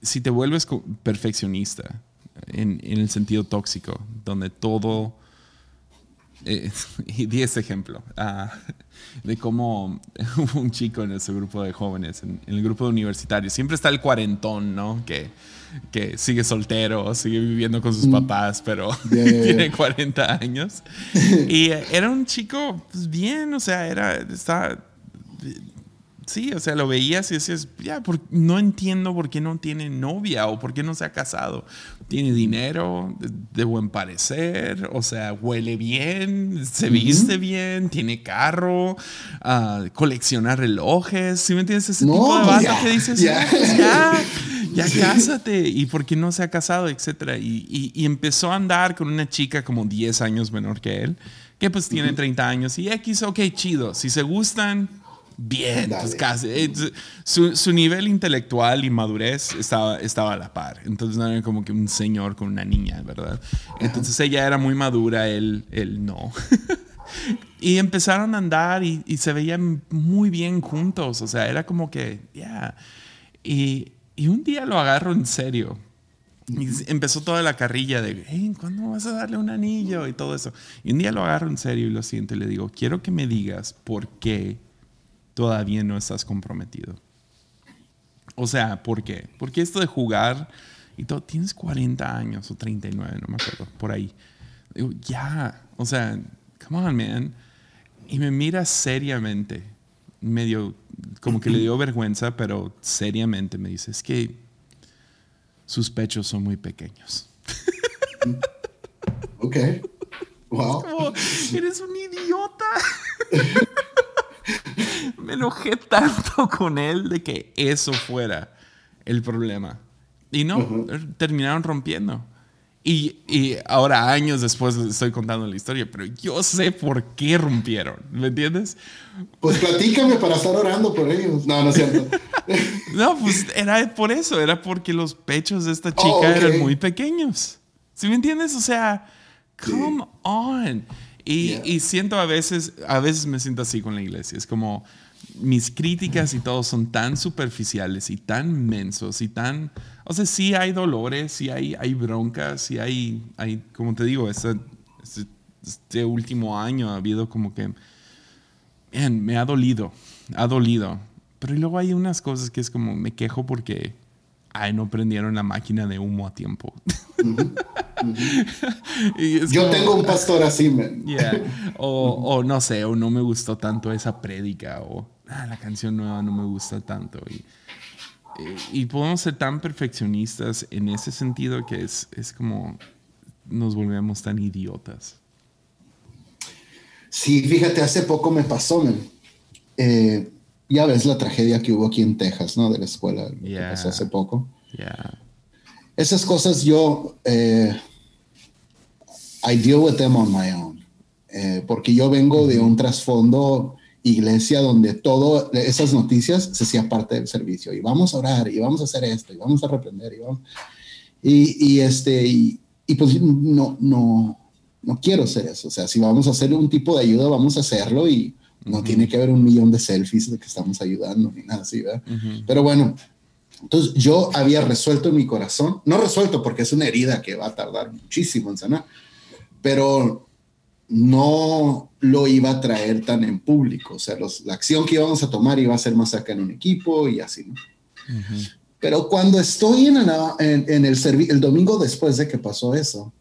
[SPEAKER 1] si te vuelves perfeccionista en, en el sentido tóxico, donde todo... eh, y di este ejemplo ah, de cómo hubo un chico en ese grupo de jóvenes, en, en el grupo de universitarios, siempre está el cuarentón, ¿no? Que, que sigue soltero, sigue viviendo con sus papás, pero
[SPEAKER 2] Ya, ya, ya.
[SPEAKER 1] tiene 40 años. Y eh, era un chico, pues bien, o sea, era, estaba, Sí, o sea, lo veías y decías, ya, por- no entiendo por qué no tiene novia o por qué no se ha casado. Tiene dinero, de, de buen parecer, o sea, huele bien, se viste bien, tiene carro, ah, colecciona relojes, ¿sí me entiendes? Ese
[SPEAKER 2] No,
[SPEAKER 1] tipo de banda
[SPEAKER 2] ya,
[SPEAKER 1] que dices,
[SPEAKER 2] ya.
[SPEAKER 1] "No, pues ya, ya cásate, y por qué no se ha casado, etcétera. Y, y- y empezó a andar con una chica como 10 años menor que él, que pues tiene 30 años y X, ok, chido, si se gustan, bien, pues casi. Su, su nivel intelectual y madurez estaba, estaba a la par, entonces no era como que un señor con una niña, ¿verdad? Entonces ella era muy madura, él, él no. Y empezaron a andar y, y se veían muy bien juntos. O sea, era como que, ya. Y, y un día lo agarro en serio. Y empezó toda la carrilla de, hey, ¿cuándo vas a darle un anillo? Y todo eso. Y un día lo agarro en serio y lo siento y le digo, quiero que me digas por qué todavía no estás comprometido. O sea, ¿por qué? Porque esto de jugar y todo, tienes 40 años o 39, no me acuerdo, por ahí. Digo, ya, o sea, come on, man. Y me mira seriamente, medio, como que le dio vergüenza, pero seriamente me dice, es que sus pechos son muy pequeños.
[SPEAKER 2] Ok. Wow.
[SPEAKER 1] Como, eres un idiota. me enojé tanto con él de que eso fuera el problema. Y no, terminaron rompiendo. Y, y, ahora, años después, estoy contando la historia, pero yo sé por qué rompieron, ¿me entiendes?
[SPEAKER 2] Pues platícame para estar orando por ellos. No, no es cierto.
[SPEAKER 1] no, pues era por eso, era porque los pechos de esta chica oh, eran muy pequeños. ¿Sí me entiendes? O sea, come on. Y, y, siento a veces, a veces me siento así con la iglesia. Es como mis críticas y todo son tan superficiales y tan mensos y tan o sea, sí hay dolores, sí hay, hay broncas, sí hay, hay, como te digo, este, este, último año ha habido como que, me ha dolido, ha dolido. Pero luego hay unas cosas que es como, me quejo porque, ay, no prendieron la máquina de humo a tiempo.
[SPEAKER 2] Yo tengo un pastor así, man.
[SPEAKER 1] O, o, no sé, o no me gustó tanto esa prédica, o ah, la canción nueva no me gusta tanto. Y, y podemos ser tan perfeccionistas en ese sentido que es, es como nos volvemos tan idiotas.
[SPEAKER 2] Sí, fíjate, hace poco me pasó, eh, ya ves la tragedia que hubo aquí en Texas, ¿no? De la escuela, que pasó hace poco. Esas cosas yo, eh, I deal with them on my own, eh, porque yo vengo de un trasfondo iglesia donde todas esas noticias se hacía parte del servicio. Y vamos a orar y vamos a hacer esto y vamos a reprender y vamos y, este y, pues no no no quiero hacer eso. O sea si vamos a hacer un tipo de ayuda vamos a hacerlo y no tiene que haber un millón de selfies de que estamos ayudando ni nada así ¿verdad? pero bueno entonces yo había resuelto en mi corazón no resuelto porque es una herida que va a tardar muchísimo en sanar pero no lo iba a traer tan en público. O sea, la acción que íbamos a tomar iba a ser más acá en un equipo y así. Pero cuando estoy en, en, el, el domingo después de que pasó eso,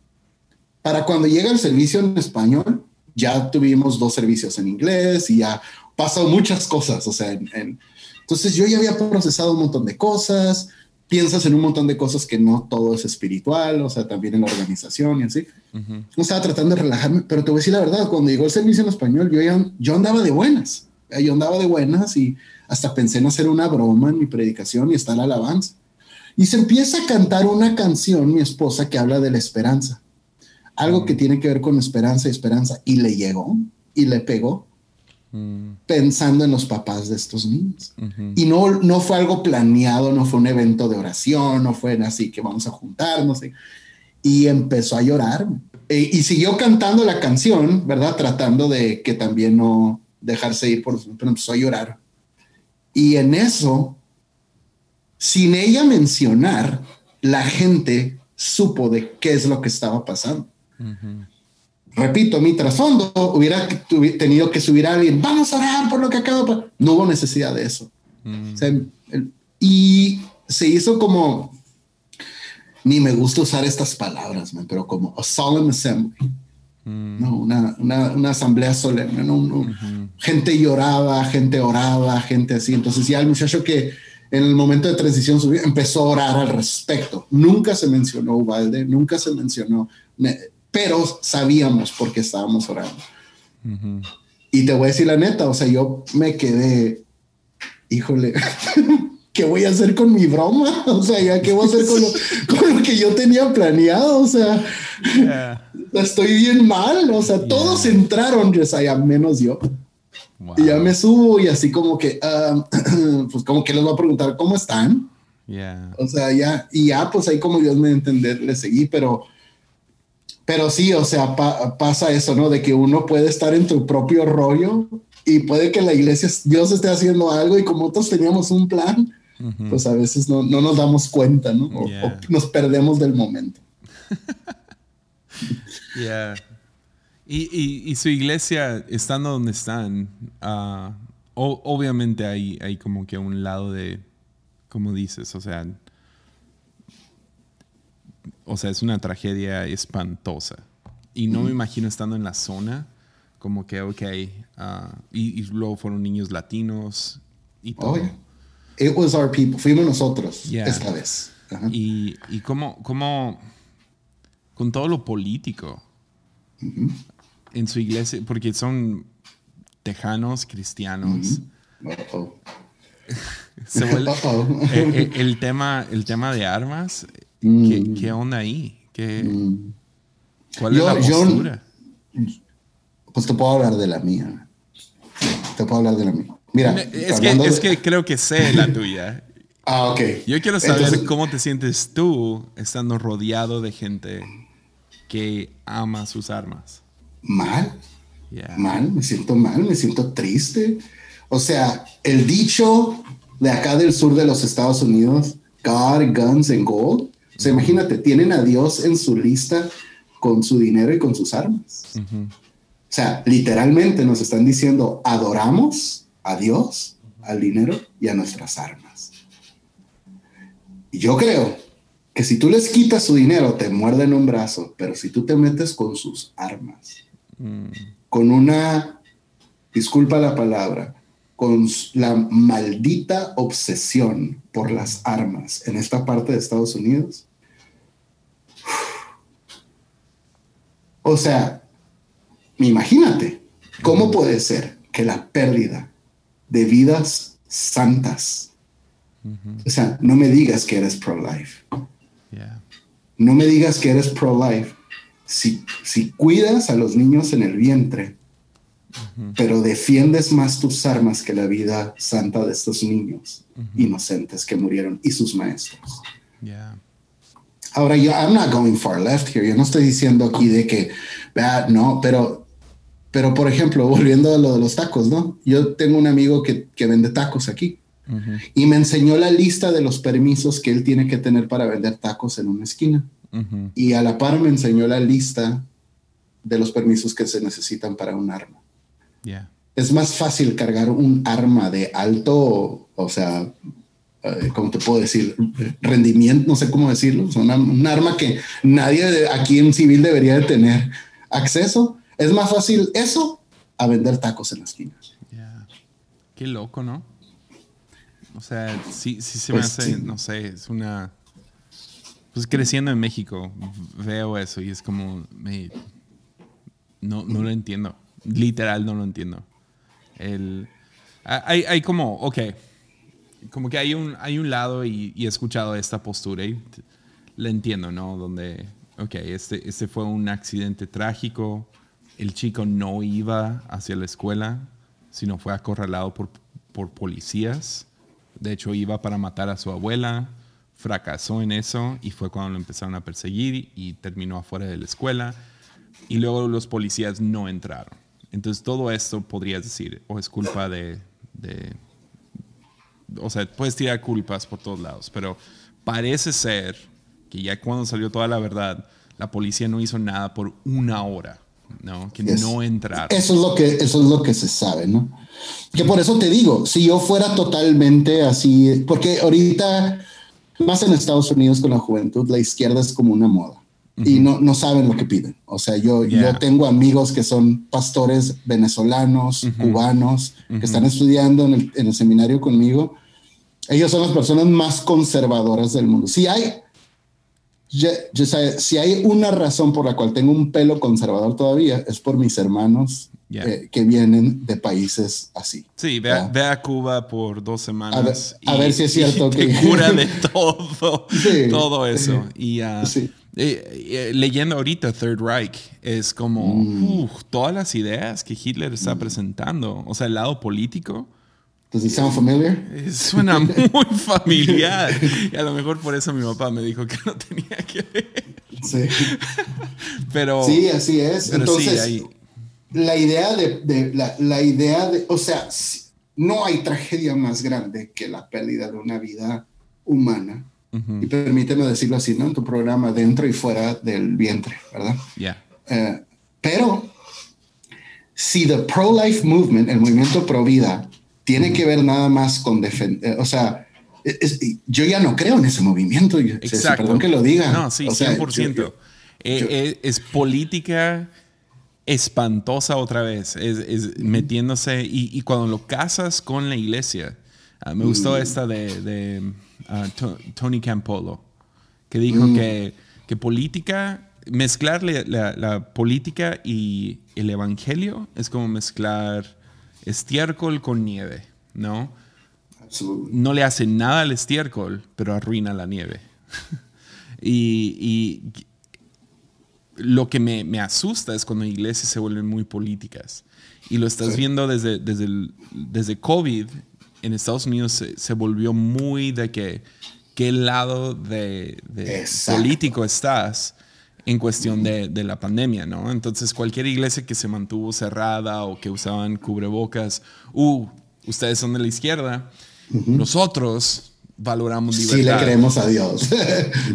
[SPEAKER 2] para cuando llega el servicio en español, ya tuvimos dos servicios en inglés y ya pasó muchas cosas. O sea, entonces yo ya había procesado un montón de cosas, piensas en un montón de cosas que no todo es espiritual, o sea, también en la organización y así. No estaba tratando de relajarme, pero te voy a decir la verdad, cuando llegó el servicio en español, yo, ya, yo andaba de buenas, yo andaba de buenas y hasta pensé en hacer una broma en mi predicación y estar la alabanza. Y se empieza a cantar una canción, mi esposa, que habla de la esperanza. Algo que tiene que ver con esperanza y esperanza. Y le llegó y le pegó pensando en los papás de estos niños. Y no, no fue algo planeado, no fue un evento de oración, no fue así que vamos a juntarnos. Y empezó a llorar. E, y siguió cantando la canción, ¿verdad? Tratando de que también no dejarse ir, por, pero empezó a llorar. Y en eso, sin ella mencionar, la gente supo de qué es lo que estaba pasando repito, mi trasfondo hubiera tenido que subir a alguien, vamos a orar por lo que acaba de No hubo necesidad de eso. Mm. y se hizo como, ni me gusta usar estas palabras, pero como a solemn assembly. Mm. No, una, una, asamblea solemne, ¿no? gente lloraba, gente oraba, gente así. Entonces ya el muchacho que en el momento de transición subió, empezó a orar al respecto. Nunca se mencionó Ubalde, nunca se mencionó pero sabíamos porque estábamos orando. Y te voy a decir la neta, o sea, yo me quedé, híjole, ¿qué voy a hacer con mi broma? O sea, ya qué voy a hacer con lo, que yo tenía planeado, o sea, estoy bien mal, o sea, todos entraron, ya menos yo. Y ya me subo y así como que, ah, pues como que les voy a preguntar cómo están. O sea, ya, y ya, pues ahí como Dios me entender, le seguí, pero pero sí, o sea, pasa eso, ¿no? De que uno puede estar en tu propio rollo y puede que la iglesia, Dios esté haciendo algo y como otros teníamos un plan, pues a veces no, no, nos damos cuenta, ¿no? O, nos perdemos del momento.
[SPEAKER 1] yeah. Y, y, su iglesia, estando donde están, uh, obviamente hay, hay como que un lado de, como dices, o sea, o sea, es una tragedia espantosa. Y no me imagino estando en la zona, como que, ok, ah, y, luego fueron niños latinos y todo. Oh,
[SPEAKER 2] It was our people, fuimos nosotros esta vez.
[SPEAKER 1] Y, y cómo, cómo, con todo lo político en su iglesia, porque son tejanos, cristianos,
[SPEAKER 2] Uh-oh.
[SPEAKER 1] Se vuelve- eh, el, tema, el tema de armas, ¿qué,
[SPEAKER 2] Mm.
[SPEAKER 1] qué onda ahí? ¿Qué,
[SPEAKER 2] Mm.
[SPEAKER 1] ¿Cuál
[SPEAKER 2] Yo-
[SPEAKER 1] es la
[SPEAKER 2] yo-
[SPEAKER 1] postura?
[SPEAKER 2] Pues te puedo hablar de la mía. Te puedo hablar de la mía. Mira,
[SPEAKER 1] es que, es que creo que sé la tuya.
[SPEAKER 2] Ah, ok.
[SPEAKER 1] Yo quiero saber
[SPEAKER 2] Entonces,
[SPEAKER 1] cómo te sientes tú estando rodeado de gente que ama sus armas.
[SPEAKER 2] Mal,
[SPEAKER 1] Yeah.
[SPEAKER 2] mal, me siento mal, me siento triste. O sea, el dicho de acá del sur de los Estados Unidos, God, guns and gold. O sea, imagínate, tienen a Dios en su lista con su dinero y con sus armas. O sea, literalmente nos están diciendo, adoramos a Dios, al dinero y a nuestras armas. Y yo creo que si tú les quitas su dinero, te muerden un brazo, pero si tú te metes con sus armas,
[SPEAKER 1] Mm.
[SPEAKER 2] con una, disculpa la palabra, con la maldita obsesión por las armas en esta parte de Estados Unidos. O sea, imagínate, ¿cómo puede ser que la pérdida de vidas santas, o sea, no me digas que eres pro-life,
[SPEAKER 1] Yeah.
[SPEAKER 2] no me digas que eres pro-life si, si cuidas a los niños en el vientre, pero defiendes más tus armas que la vida santa de estos niños inocentes que murieron y sus maestros.
[SPEAKER 1] Yeah.
[SPEAKER 2] Ahora, yo, I'm not going far left here. Yo no estoy diciendo aquí de que, "Ah, no, pero, pero por ejemplo, volviendo a lo de los tacos, ¿no? Yo tengo un amigo que, que vende tacos aquí y me enseñó la lista de los permisos que él tiene que tener para vender tacos en una esquina. Y a la par me enseñó la lista de los permisos que se necesitan para un arma.
[SPEAKER 1] Yeah.
[SPEAKER 2] Es más fácil cargar un arma de alto, o sea, ¿cómo te puedo decir? Rendimiento, no sé cómo decirlo. Sea, una- un arma que nadie de- aquí en civil debería de tener acceso. Es más fácil eso a vender tacos en la esquina.
[SPEAKER 1] Yeah. Qué loco, ¿no? O sea, sí, sí se me
[SPEAKER 2] Pues
[SPEAKER 1] hace,
[SPEAKER 2] sí.
[SPEAKER 1] no sé, es una... Pues creciendo en México, veo eso y es como, me, no, no lo entiendo. Literal no lo entiendo. El, hay, hay como, ok, como que hay un, hay un lado y, y he escuchado esta postura y la entiendo, ¿no? Donde, ok, este, este fue un accidente trágico, el chico no iba hacia la escuela, sino fue acorralado por, por policías. De hecho, iba para matar a su abuela, fracasó en eso y fue cuando lo empezaron a perseguir y terminó afuera de la escuela. Y luego los policías no entraron. Entonces todo esto podrías decir, o es culpa de, de- O sea, puedes tirar culpas por todos lados, pero parece ser que ya cuando salió toda la verdad, la policía no hizo nada por una hora, ¿no? Que
[SPEAKER 2] Yes.
[SPEAKER 1] no entraron.
[SPEAKER 2] Eso es lo que, eso es lo que se sabe, ¿no? Que por eso te digo, si yo fuera totalmente así, porque ahorita, más en Estados Unidos con la juventud, la izquierda es como una moda y no, no saben lo que piden. O sea, yo,
[SPEAKER 1] Yeah.
[SPEAKER 2] yo tengo amigos que son pastores venezolanos, cubanos, que están estudiando en el, en el seminario conmigo. Ellos son las personas más conservadoras del mundo. Si hay, ya- ya sabe, si hay una razón por la cual tengo un pelo conservador todavía, es por mis hermanos
[SPEAKER 1] Yeah.
[SPEAKER 2] eh, que vienen de países así.
[SPEAKER 1] Sí, ve ve a Cuba por dos semanas.
[SPEAKER 2] A ver- a ver si es cierto
[SPEAKER 1] y te
[SPEAKER 2] que-
[SPEAKER 1] cura de todo,
[SPEAKER 2] Sí.
[SPEAKER 1] todo eso. Y ah,
[SPEAKER 2] Sí.
[SPEAKER 1] Eh, eh, leyendo ahorita Third Reich, es como
[SPEAKER 2] Mm.
[SPEAKER 1] uf, todas las ideas que Hitler está presentando. O sea, el lado político.
[SPEAKER 2] Does it sound familiar?
[SPEAKER 1] eh, Suena muy familiar. Y a lo mejor por eso mi papá me dijo que no tenía que ver.
[SPEAKER 2] Sí.
[SPEAKER 1] Pero,
[SPEAKER 2] Sí, así es.
[SPEAKER 1] pero
[SPEAKER 2] Entonces,
[SPEAKER 1] sí, ahí.
[SPEAKER 2] la idea de, de- la, la idea de, o sea, no hay tragedia más grande que la pérdida de una vida humana.
[SPEAKER 1] Ujú,
[SPEAKER 2] Y permíteme decirlo así, ¿no? En tu programa, dentro y fuera del vientre, ¿verdad?
[SPEAKER 1] ya.
[SPEAKER 2] Eh, pero si the pro-life movement, el movimiento pro vida, tiene que ver nada más con defender, o sea, es- es- yo ya no creo en ese movimiento.
[SPEAKER 1] Exacto.
[SPEAKER 2] Perdón que lo diga.
[SPEAKER 1] No, sí,
[SPEAKER 2] O sea,
[SPEAKER 1] 100%.
[SPEAKER 2] yo- yo-
[SPEAKER 1] Eh,
[SPEAKER 2] yo-
[SPEAKER 1] eh, es política espantosa otra vez, es, es metiéndose y, y cuando lo casas con la iglesia. ah, me gustó
[SPEAKER 2] Mm.
[SPEAKER 1] esta de, de, To- Tony Campolo, que dijo
[SPEAKER 2] Mm.
[SPEAKER 1] que, que política, mezclar la, la- la política y el evangelio es como mezclar estiércol con nieve, ¿no?
[SPEAKER 2] Absolutely.
[SPEAKER 1] No le hace nada al estiércol, pero arruina la nieve. y, y lo que me, me, asusta es cuando iglesias se vuelven muy políticas. Y lo estás
[SPEAKER 2] Sí.
[SPEAKER 1] viendo desde, desde, el- desde COVID. En Estados Unidos se, se volvió muy de que qué lado de, de político estás en cuestión de, de la pandemia, ¿no? Entonces cualquier iglesia que se mantuvo cerrada o que usaban cubrebocas, uh, ustedes son de la izquierda, nosotros valoramos
[SPEAKER 2] Sí
[SPEAKER 1] libertad.
[SPEAKER 2] le creemos a Dios.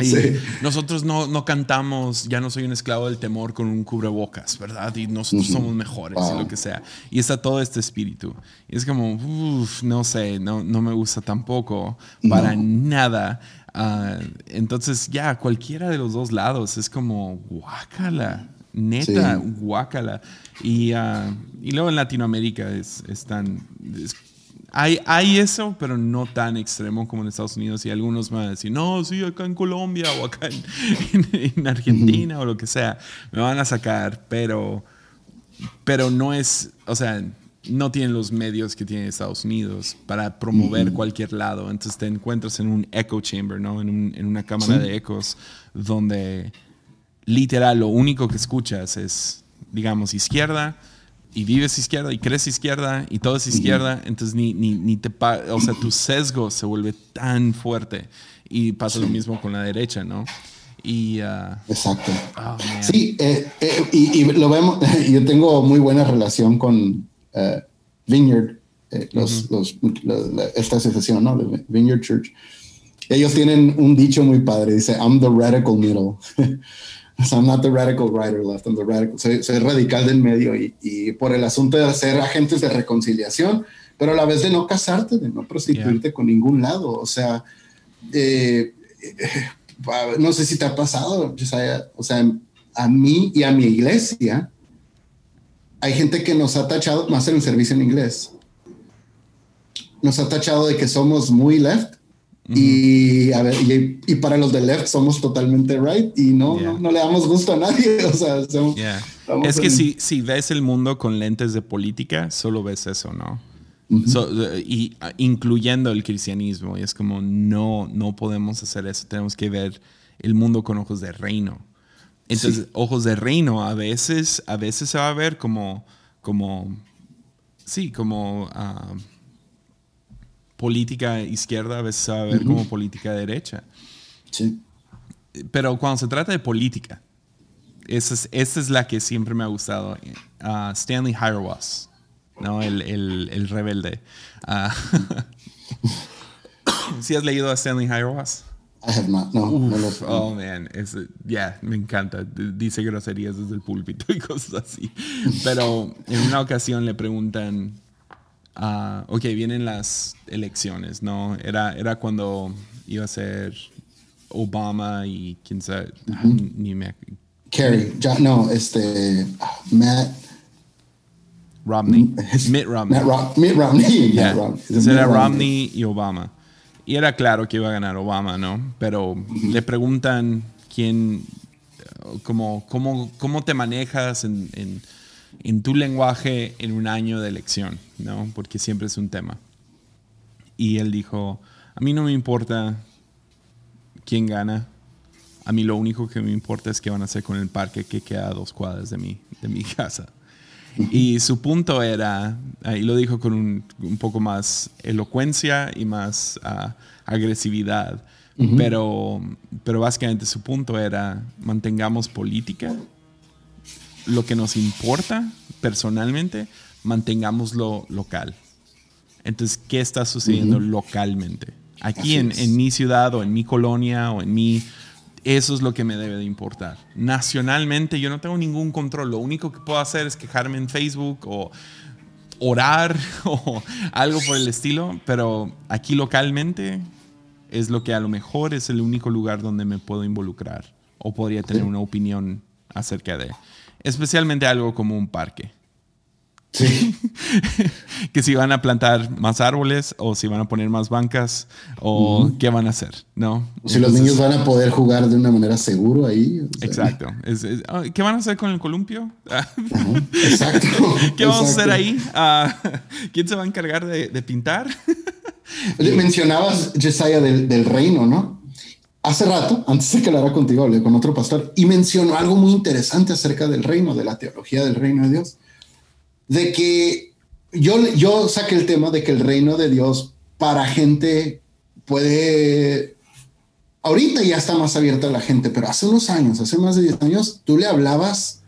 [SPEAKER 1] Y
[SPEAKER 2] sí.
[SPEAKER 1] Nosotros no, no cantamos, ya no soy un esclavo del temor con un cubrebocas, ¿verdad? Y nosotros somos mejores y
[SPEAKER 2] Wow.
[SPEAKER 1] lo que sea. Y está todo este espíritu. Y es como, uff, no sé, no, no me gusta tampoco para nada. Ah, entonces, ya, cualquiera de los dos lados es como, guácala, neta,
[SPEAKER 2] Sí.
[SPEAKER 1] guácala. Y, ah, y luego en Latinoamérica es, es tan... es- hay, hay eso, pero no tan extremo como en Estados Unidos. Y algunos van a decir, no, sí, acá en Colombia o acá en, en- en Argentina o lo que sea. Me van a sacar, pero, pero no es, o sea, no tienen los medios que tiene Estados Unidos para promover cualquier lado. Entonces te encuentras en un echo chamber, ¿no? En, un- en una cámara de ecos donde literal lo único que escuchas es, digamos, izquierda y vives izquierda y crees izquierda y todo es izquierda, entonces ni, ni, ni te, o sea, tu sesgo se vuelve tan fuerte y pasa lo mismo con la derecha, ¿no? Y, ah,
[SPEAKER 2] Exacto.
[SPEAKER 1] oh.
[SPEAKER 2] Sí, eh, eh, y, y lo vemos, yo tengo muy buena relación con eh, Vineyard, eh, los, los- la- la- esta asociación, ¿no? De Vineyard Church. Ellos tienen un dicho muy padre, dice, I'm the radical middle. So I'm not the radical right or left, I'm the radical. Soy, soy radical del medio y, y por el asunto de ser agentes de reconciliación, pero a la vez de no casarte, de no prostituirte con ningún lado. O sea, eh, eh, no sé si te ha pasado, Josiah, o sea, a mí y a mi iglesia, hay gente que nos ha tachado, más en el servicio en inglés, nos ha tachado de que somos muy left. Y, a ver, y, y para los de left somos totalmente right y no,
[SPEAKER 1] Yeah.
[SPEAKER 2] no, no le damos gusto a nadie. O sea, somos-
[SPEAKER 1] Yeah. Es que
[SPEAKER 2] en-
[SPEAKER 1] si, si ves el mundo con lentes de política, solo ves eso, ¿no? So, eh, y ah, incluyendo el cristianismo. Y es como, no, no podemos hacer eso. Tenemos que ver el mundo con ojos de reino. Entonces,
[SPEAKER 2] Sí.
[SPEAKER 1] ojos de reino a veces, a veces se va a ver como, como, sí, como ah, política izquierda, a veces se va a ver como política derecha.
[SPEAKER 2] Sí.
[SPEAKER 1] Pero cuando se trata de política, esa es, esa es la que siempre me ha gustado. Ah, Stanley Hierwas, ¿no? El, el, el rebelde. Ah, ¿Sí has leído a Stanley Hierwas?
[SPEAKER 2] I have not. No, no lo-
[SPEAKER 1] Oh, man. es- Ya, me encanta. Dice groserías desde el púlpito y cosas así. Pero en una ocasión le preguntan, ah, ok, vienen las elecciones, ¿no? Era, era cuando iba a ser Obama y quién sabe, ni me...
[SPEAKER 2] Kerry, no, este, Matt,
[SPEAKER 1] Romney. Mitt Romney.
[SPEAKER 2] Matt Mitt Romney. Matt
[SPEAKER 1] Yeah.
[SPEAKER 2] Romney.
[SPEAKER 1] Entonces era Romney y Obama. Y era claro que iba a ganar Obama, ¿no? Pero le preguntan quién, como, cómo, cómo te manejas en, en- en tu lenguaje en un año de elección, ¿no? Porque siempre es un tema. Y él dijo, a mí no me importa quién gana. A mí lo único que me importa es qué van a hacer con el parque que queda a dos cuadras de mi, de mi casa. Y su punto era, y lo dijo con un, un poco más elocuencia y más ah, agresividad, pero, pero básicamente su punto era, mantengamos política, lo que nos importa personalmente, mantengámoslo local. Entonces, ¿qué está sucediendo localmente? Aquí en, en mi ciudad o en mi colonia o en mi... Eso es lo que me debe de importar. Nacionalmente yo no tengo ningún control. Lo único que puedo hacer es quejarme en Facebook o orar o algo por el estilo. Pero aquí localmente es lo que a lo mejor es el único lugar donde me puedo involucrar o podría tener una opinión acerca de. Especialmente algo como un parque.
[SPEAKER 2] Sí.
[SPEAKER 1] que si van a plantar más árboles o si van a poner más bancas o qué van a hacer, ¿no?
[SPEAKER 2] Si los niños van a poder jugar de una manera segura ahí. o sea,
[SPEAKER 1] Exacto. Es- es- ah, ¿Qué van a hacer con el columpio? Ah,
[SPEAKER 2] Exacto.
[SPEAKER 1] ¿Qué vamos a hacer ahí? Ah, ¿Quién se va a encargar de, de pintar?
[SPEAKER 2] Mencionabas, del, del reino, ¿no? Hace rato, antes de que hablara contigo, hablé con otro pastor y mencionó algo muy interesante acerca del reino, de la teología del reino de Dios. De que yo, yo saqué el tema de que el reino de Dios para gente puede... Ahorita ya está más abierta la gente, pero hace unos años, hace más de 10 años, tú le hablabas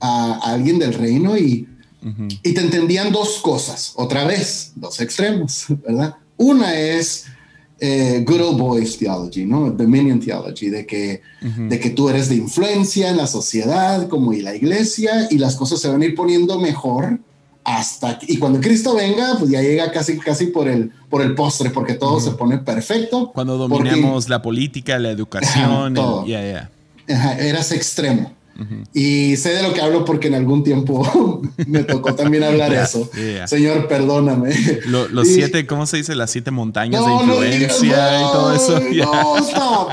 [SPEAKER 2] a, a alguien del reino y y te entendían dos cosas, otra vez, dos extremos, ¿verdad? Una es eh, good old boys theology, ¿no? Dominion theology, de que, de que tú eres de influencia en la sociedad, como y la iglesia, y las cosas se van a ir poniendo mejor hasta y cuando Cristo venga, pues ya llega casi casi por el por el postre, porque todo se pone perfecto.
[SPEAKER 1] Cuando
[SPEAKER 2] porque-
[SPEAKER 1] dominemos la política, la educación, ya, ya.
[SPEAKER 2] Ajá, eras extremo. Y sé de lo que hablo porque en algún tiempo me tocó también hablar
[SPEAKER 1] Ya,
[SPEAKER 2] eso.
[SPEAKER 1] ya.
[SPEAKER 2] Señor, perdóname.
[SPEAKER 1] Lo- los
[SPEAKER 2] Y-
[SPEAKER 1] siete, ¿cómo se dice? Las siete montañas de
[SPEAKER 2] No, no
[SPEAKER 1] influencia
[SPEAKER 2] digas,
[SPEAKER 1] y todo eso.
[SPEAKER 2] no,
[SPEAKER 1] ya.
[SPEAKER 2] No, stop.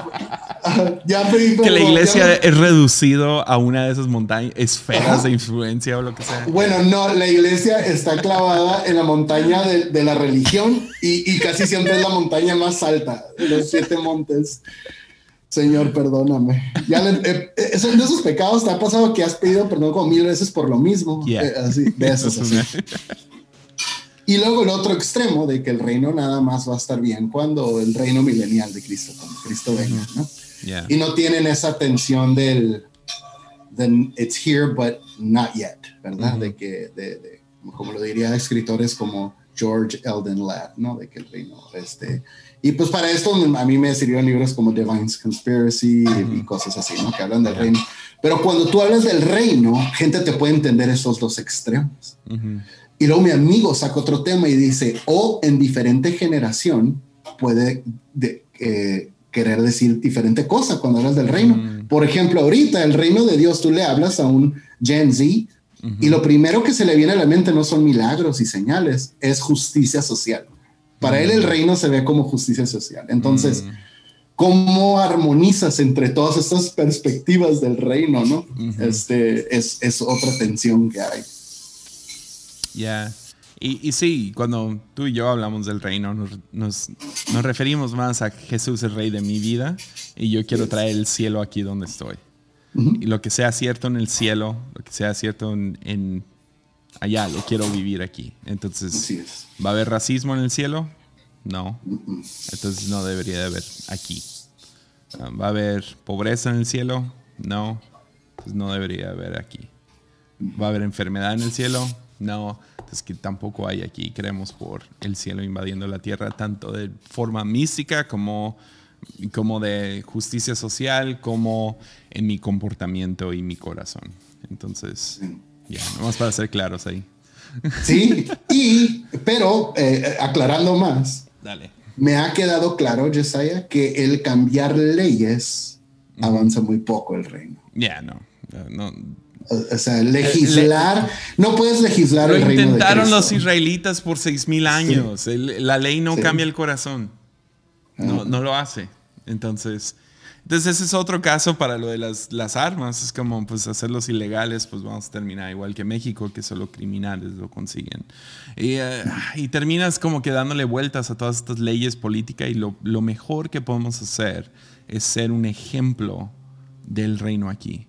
[SPEAKER 2] ya pedí
[SPEAKER 1] que la iglesia
[SPEAKER 2] me-
[SPEAKER 1] es reducido a una de esas montañas, esferas de influencia o lo que sea.
[SPEAKER 2] Bueno, no, la iglesia está clavada en la montaña de, de la religión y, y casi siempre es la montaña más alta de los siete montes. Señor, perdóname. Ya le- eh, eh, eso- de esos pecados te ha pasado que has pedido perdón como mil veces por lo mismo.
[SPEAKER 1] Yeah.
[SPEAKER 2] Eh, así, de esos, así. Y luego el otro extremo de que el reino nada más va a estar bien cuando el reino milenial de Cristo, cuando Cristo venga, ¿no?
[SPEAKER 1] Yeah.
[SPEAKER 2] Y no tienen esa tensión del then it's here but not yet, ¿verdad? De que, de, de- como lo diría escritores como George Eldon Ladd, ¿no? De que el reino, este... Y pues para esto a mí me sirvieron libros como Divine's Conspiracy y cosas así, ¿no? Que hablan del reino. Pero cuando tú hablas del reino, gente te puede entender esos dos extremos. Y luego mi amigo saca otro tema y dice, o en diferente generación puede de- eh, querer decir diferente cosa cuando hablas del reino. Por ejemplo, ahorita el reino de Dios, tú le hablas a un Gen Z y lo primero que se le viene a la mente no son milagros y señales, es justicia social. Para él el reino se ve como justicia social. Entonces,
[SPEAKER 1] Mm.
[SPEAKER 2] ¿cómo armonizas entre todas estas perspectivas del reino? ¿no? Este, es, es otra tensión que hay.
[SPEAKER 1] Ya. Y, y sí, cuando tú y yo hablamos del reino, nos, nos, nos referimos más a Jesús, el rey de mi vida, y yo quiero traer el cielo aquí donde estoy. Y lo que sea cierto en el cielo, lo que sea cierto en, en allá, lo quiero vivir aquí. Entonces,
[SPEAKER 2] Así es.
[SPEAKER 1] ¿va a haber racismo en el cielo? No. Entonces no debería de haber aquí. Ah, ¿Va a haber pobreza en el cielo? No. Entonces no debería haber aquí. ¿Va a haber enfermedad en el cielo? No. Entonces que tampoco hay aquí. Creemos por el cielo invadiendo la tierra, tanto de forma mística como, como de justicia social, como en mi comportamiento y mi corazón. Entonces, ya, nomás para ser claros ahí.
[SPEAKER 2] Sí, y, pero eh, aclarando más,
[SPEAKER 1] Dale.
[SPEAKER 2] me ha quedado claro, Jesiah, que el cambiar leyes avanza muy poco el reino.
[SPEAKER 1] Ya, no. no.
[SPEAKER 2] O, o sea, legislar, no puedes legislar
[SPEAKER 1] Lo
[SPEAKER 2] el reino de
[SPEAKER 1] intentaron los israelitas por seis mil años. El- la ley no
[SPEAKER 2] Sí.
[SPEAKER 1] cambia el corazón. No,
[SPEAKER 2] Ah.
[SPEAKER 1] no lo hace. Entonces, entonces ese es otro caso para lo de las, las armas. Es como pues hacerlos ilegales, pues vamos a terminar igual que México, que solo criminales lo consiguen. Y, eh, y terminas como que dándole vueltas a todas estas leyes políticas y lo, lo mejor que podemos hacer es ser un ejemplo del reino aquí.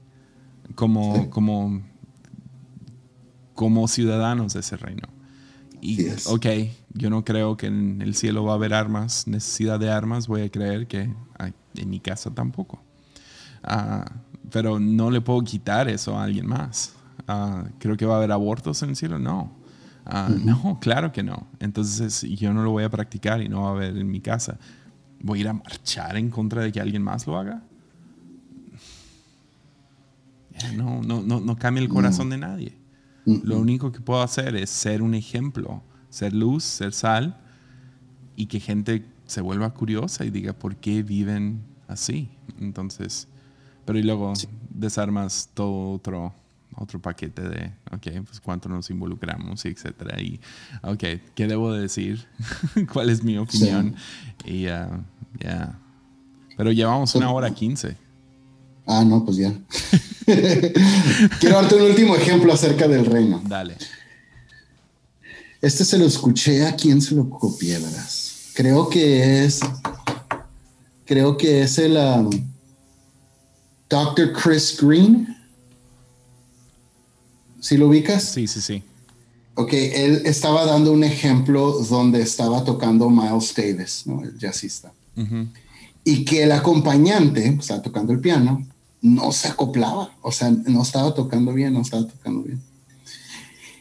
[SPEAKER 1] Como,
[SPEAKER 2] Sí.
[SPEAKER 1] como, como ciudadanos de ese reino. Y, ok, yo no creo que en el cielo va a haber armas, necesidad de armas, voy a creer que en mi casa tampoco. Ah, pero no le puedo quitar eso a alguien más. Ah, creo que va a haber abortos en el cielo, no. Ah, No, claro que no. Entonces yo no lo voy a practicar y no va a haber en mi casa. ¿Voy a ir a marchar en contra de que alguien más lo haga? No, no, no, no cambia el corazón de nadie. Lo único que puedo hacer es ser un ejemplo, ser luz, ser sal y que gente se vuelva curiosa y diga por qué viven así. Entonces, pero y luego desarmas todo otro, otro paquete de, ok, pues cuánto nos involucramos, y etcétera. Y, ok, ¿qué debo de decir? ¿Cuál es mi opinión? Y ya, ya. Pero llevamos una hora quince.
[SPEAKER 2] Ah, no, pues ya. Quiero darte un último ejemplo acerca del reino.
[SPEAKER 1] Dale.
[SPEAKER 2] Este se lo escuché a quién se lo copié, verás. Creo que es. Creo que es el um, Dr. Chris Green. ¿Sí lo ubicas?
[SPEAKER 1] Sí, sí, sí.
[SPEAKER 2] Ok, él estaba dando un ejemplo donde estaba tocando Miles Davis, ¿no? el jazzista. Y que el acompañante, estaba tocando el piano, no se acoplaba, o sea, no estaba tocando bien, no estaba tocando bien.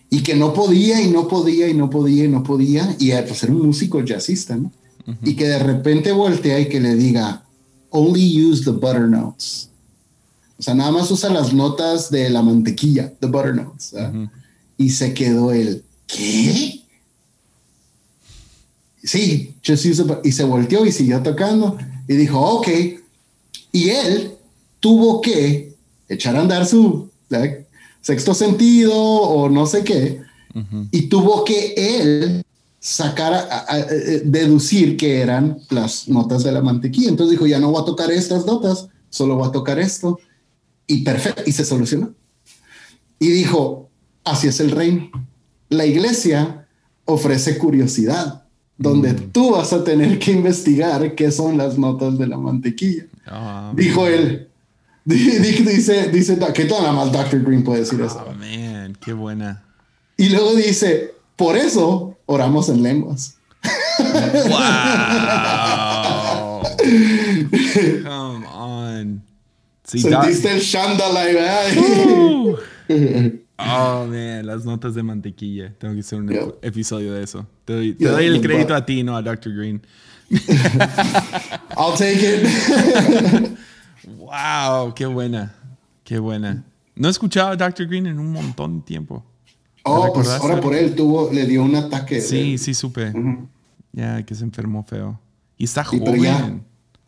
[SPEAKER 2] Y que no podía y no podía y no podía y no podía, y pues era un músico jazzista, ¿no? Y que de repente voltea y que le diga, only use the butter notes. O sea, nada más usa las notas de la mantequilla, the butter notes. Y se quedó el, ¿qué? Sí, just use y se volteó y siguió tocando y dijo, ok. Y él tuvo que echar a andar su sexto sentido o no sé qué, y tuvo que él sacar, deducir que eran las notas de la mantequilla. Entonces dijo, ya no voy a tocar estas notas, solo voy a tocar esto. Y perfecto, y se solucionó. Y dijo, así es el reino. La iglesia ofrece curiosidad, donde mm. tú vas a tener que investigar qué son las notas de la mantequilla. Ah, dijo él, dice, dice, que nada más Dr. Green puede decir eso.
[SPEAKER 1] Oh, man, qué buena.
[SPEAKER 2] Y luego dice, por eso oramos en lenguas. Wow.
[SPEAKER 1] Come on.
[SPEAKER 2] Sentiste el Shandala,
[SPEAKER 1] Oh, man, las notas de mantequilla. Tengo que hacer un episodio de eso. Te doy, te doy el crédito a ti, no a Dr. Green.
[SPEAKER 2] I'll take it.
[SPEAKER 1] Wow, qué buena. Qué buena. No he escuchado a Dr. Green en un montón de tiempo.
[SPEAKER 2] Oh, pues ahora por él tuvo, le dio un ataque.
[SPEAKER 1] Sí, sí, supe. Ya, que se enfermó feo. Y está joven.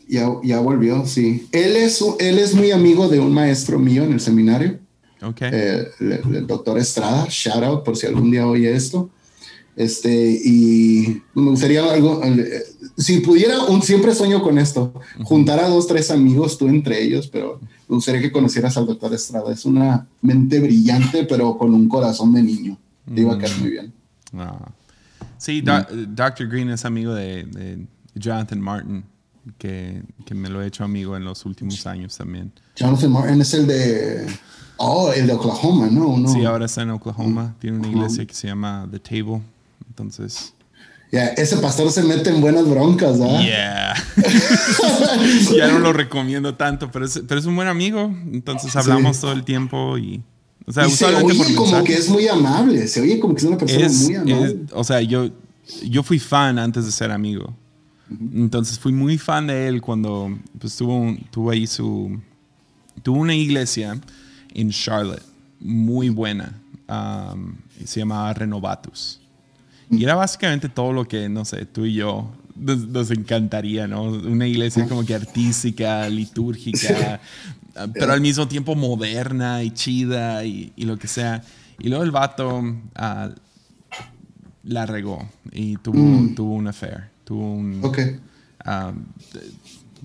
[SPEAKER 2] Ya, ya, volvió, sí. Él es, él es muy amigo de un maestro mío en el seminario.
[SPEAKER 1] Ok.
[SPEAKER 2] Eh, el, doctor Estrada, shout out por si algún día oye esto. Este, y me gustaría algo, eh, si pudiera, un, siempre sueño con esto, juntar a dos, tres amigos, tú entre ellos, pero me gustaría que conocieras al doctor Estrada. Es una mente brillante, pero con un corazón de niño. Te iba a quedar muy bien.
[SPEAKER 1] Ah. Sí, Dr. Green es amigo de, Jonathan Martin, que, que, me lo he hecho amigo en los últimos años también.
[SPEAKER 2] Jonathan Martin es el de... Oh, el de Oklahoma, ¿no? no.
[SPEAKER 1] Sí, ahora está en Oklahoma. Tiene una iglesia que se llama The Table. Entonces...
[SPEAKER 2] Ya, ese pastor se mete en buenas broncas, ¿ah?
[SPEAKER 1] Yeah. ya no lo recomiendo tanto, pero es, pero es un buen amigo. Entonces hablamos todo el tiempo y.
[SPEAKER 2] O sea, se oye como que es muy amable. Se oye como que es una persona muy amable.
[SPEAKER 1] o sea, yo, yo fui fan antes de ser amigo. Entonces fui muy fan de él cuando pues, tuvo, tuvo ahí su. Tuvo una iglesia en Charlotte muy buena. Um, se llamaba Renovatus. Y era básicamente todo lo que, no sé, tú y yo nos, encantaría, ¿no? Una iglesia como que artística, litúrgica, pero al mismo tiempo moderna y chida y, lo que sea. Y luego el vato ah, la regó y tuvo, mm. tuvo un affair. Tuvo un.
[SPEAKER 2] Ok.
[SPEAKER 1] Ah,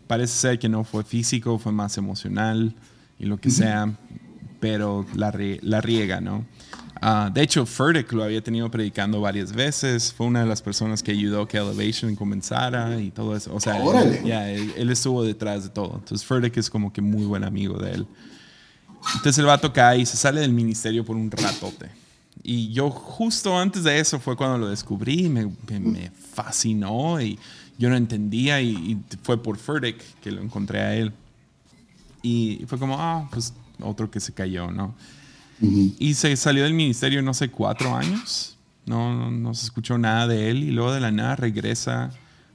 [SPEAKER 1] parece ser que no fue físico, fue más emocional y lo que sea, pero la, la riega, ¿no? Ah, de hecho, Furtick lo había tenido predicando varias veces. Fue una de las personas que ayudó a que Elevation comenzara y todo eso. O sea, él, estuvo detrás de todo. Entonces, Furtick es como que muy buen amigo de él. Entonces, el vato cae y se sale del ministerio por un ratote. Y yo, justo antes de eso, fue cuando lo descubrí. Me, me, fascinó y yo no entendía. Y, fue por Furtick que lo encontré a él. Y fue como, ah, pues otro que se cayó, ¿no? Y se salió del ministerio, no sé, cuatro años. No, no, se escuchó nada de él. Y luego de la nada regresa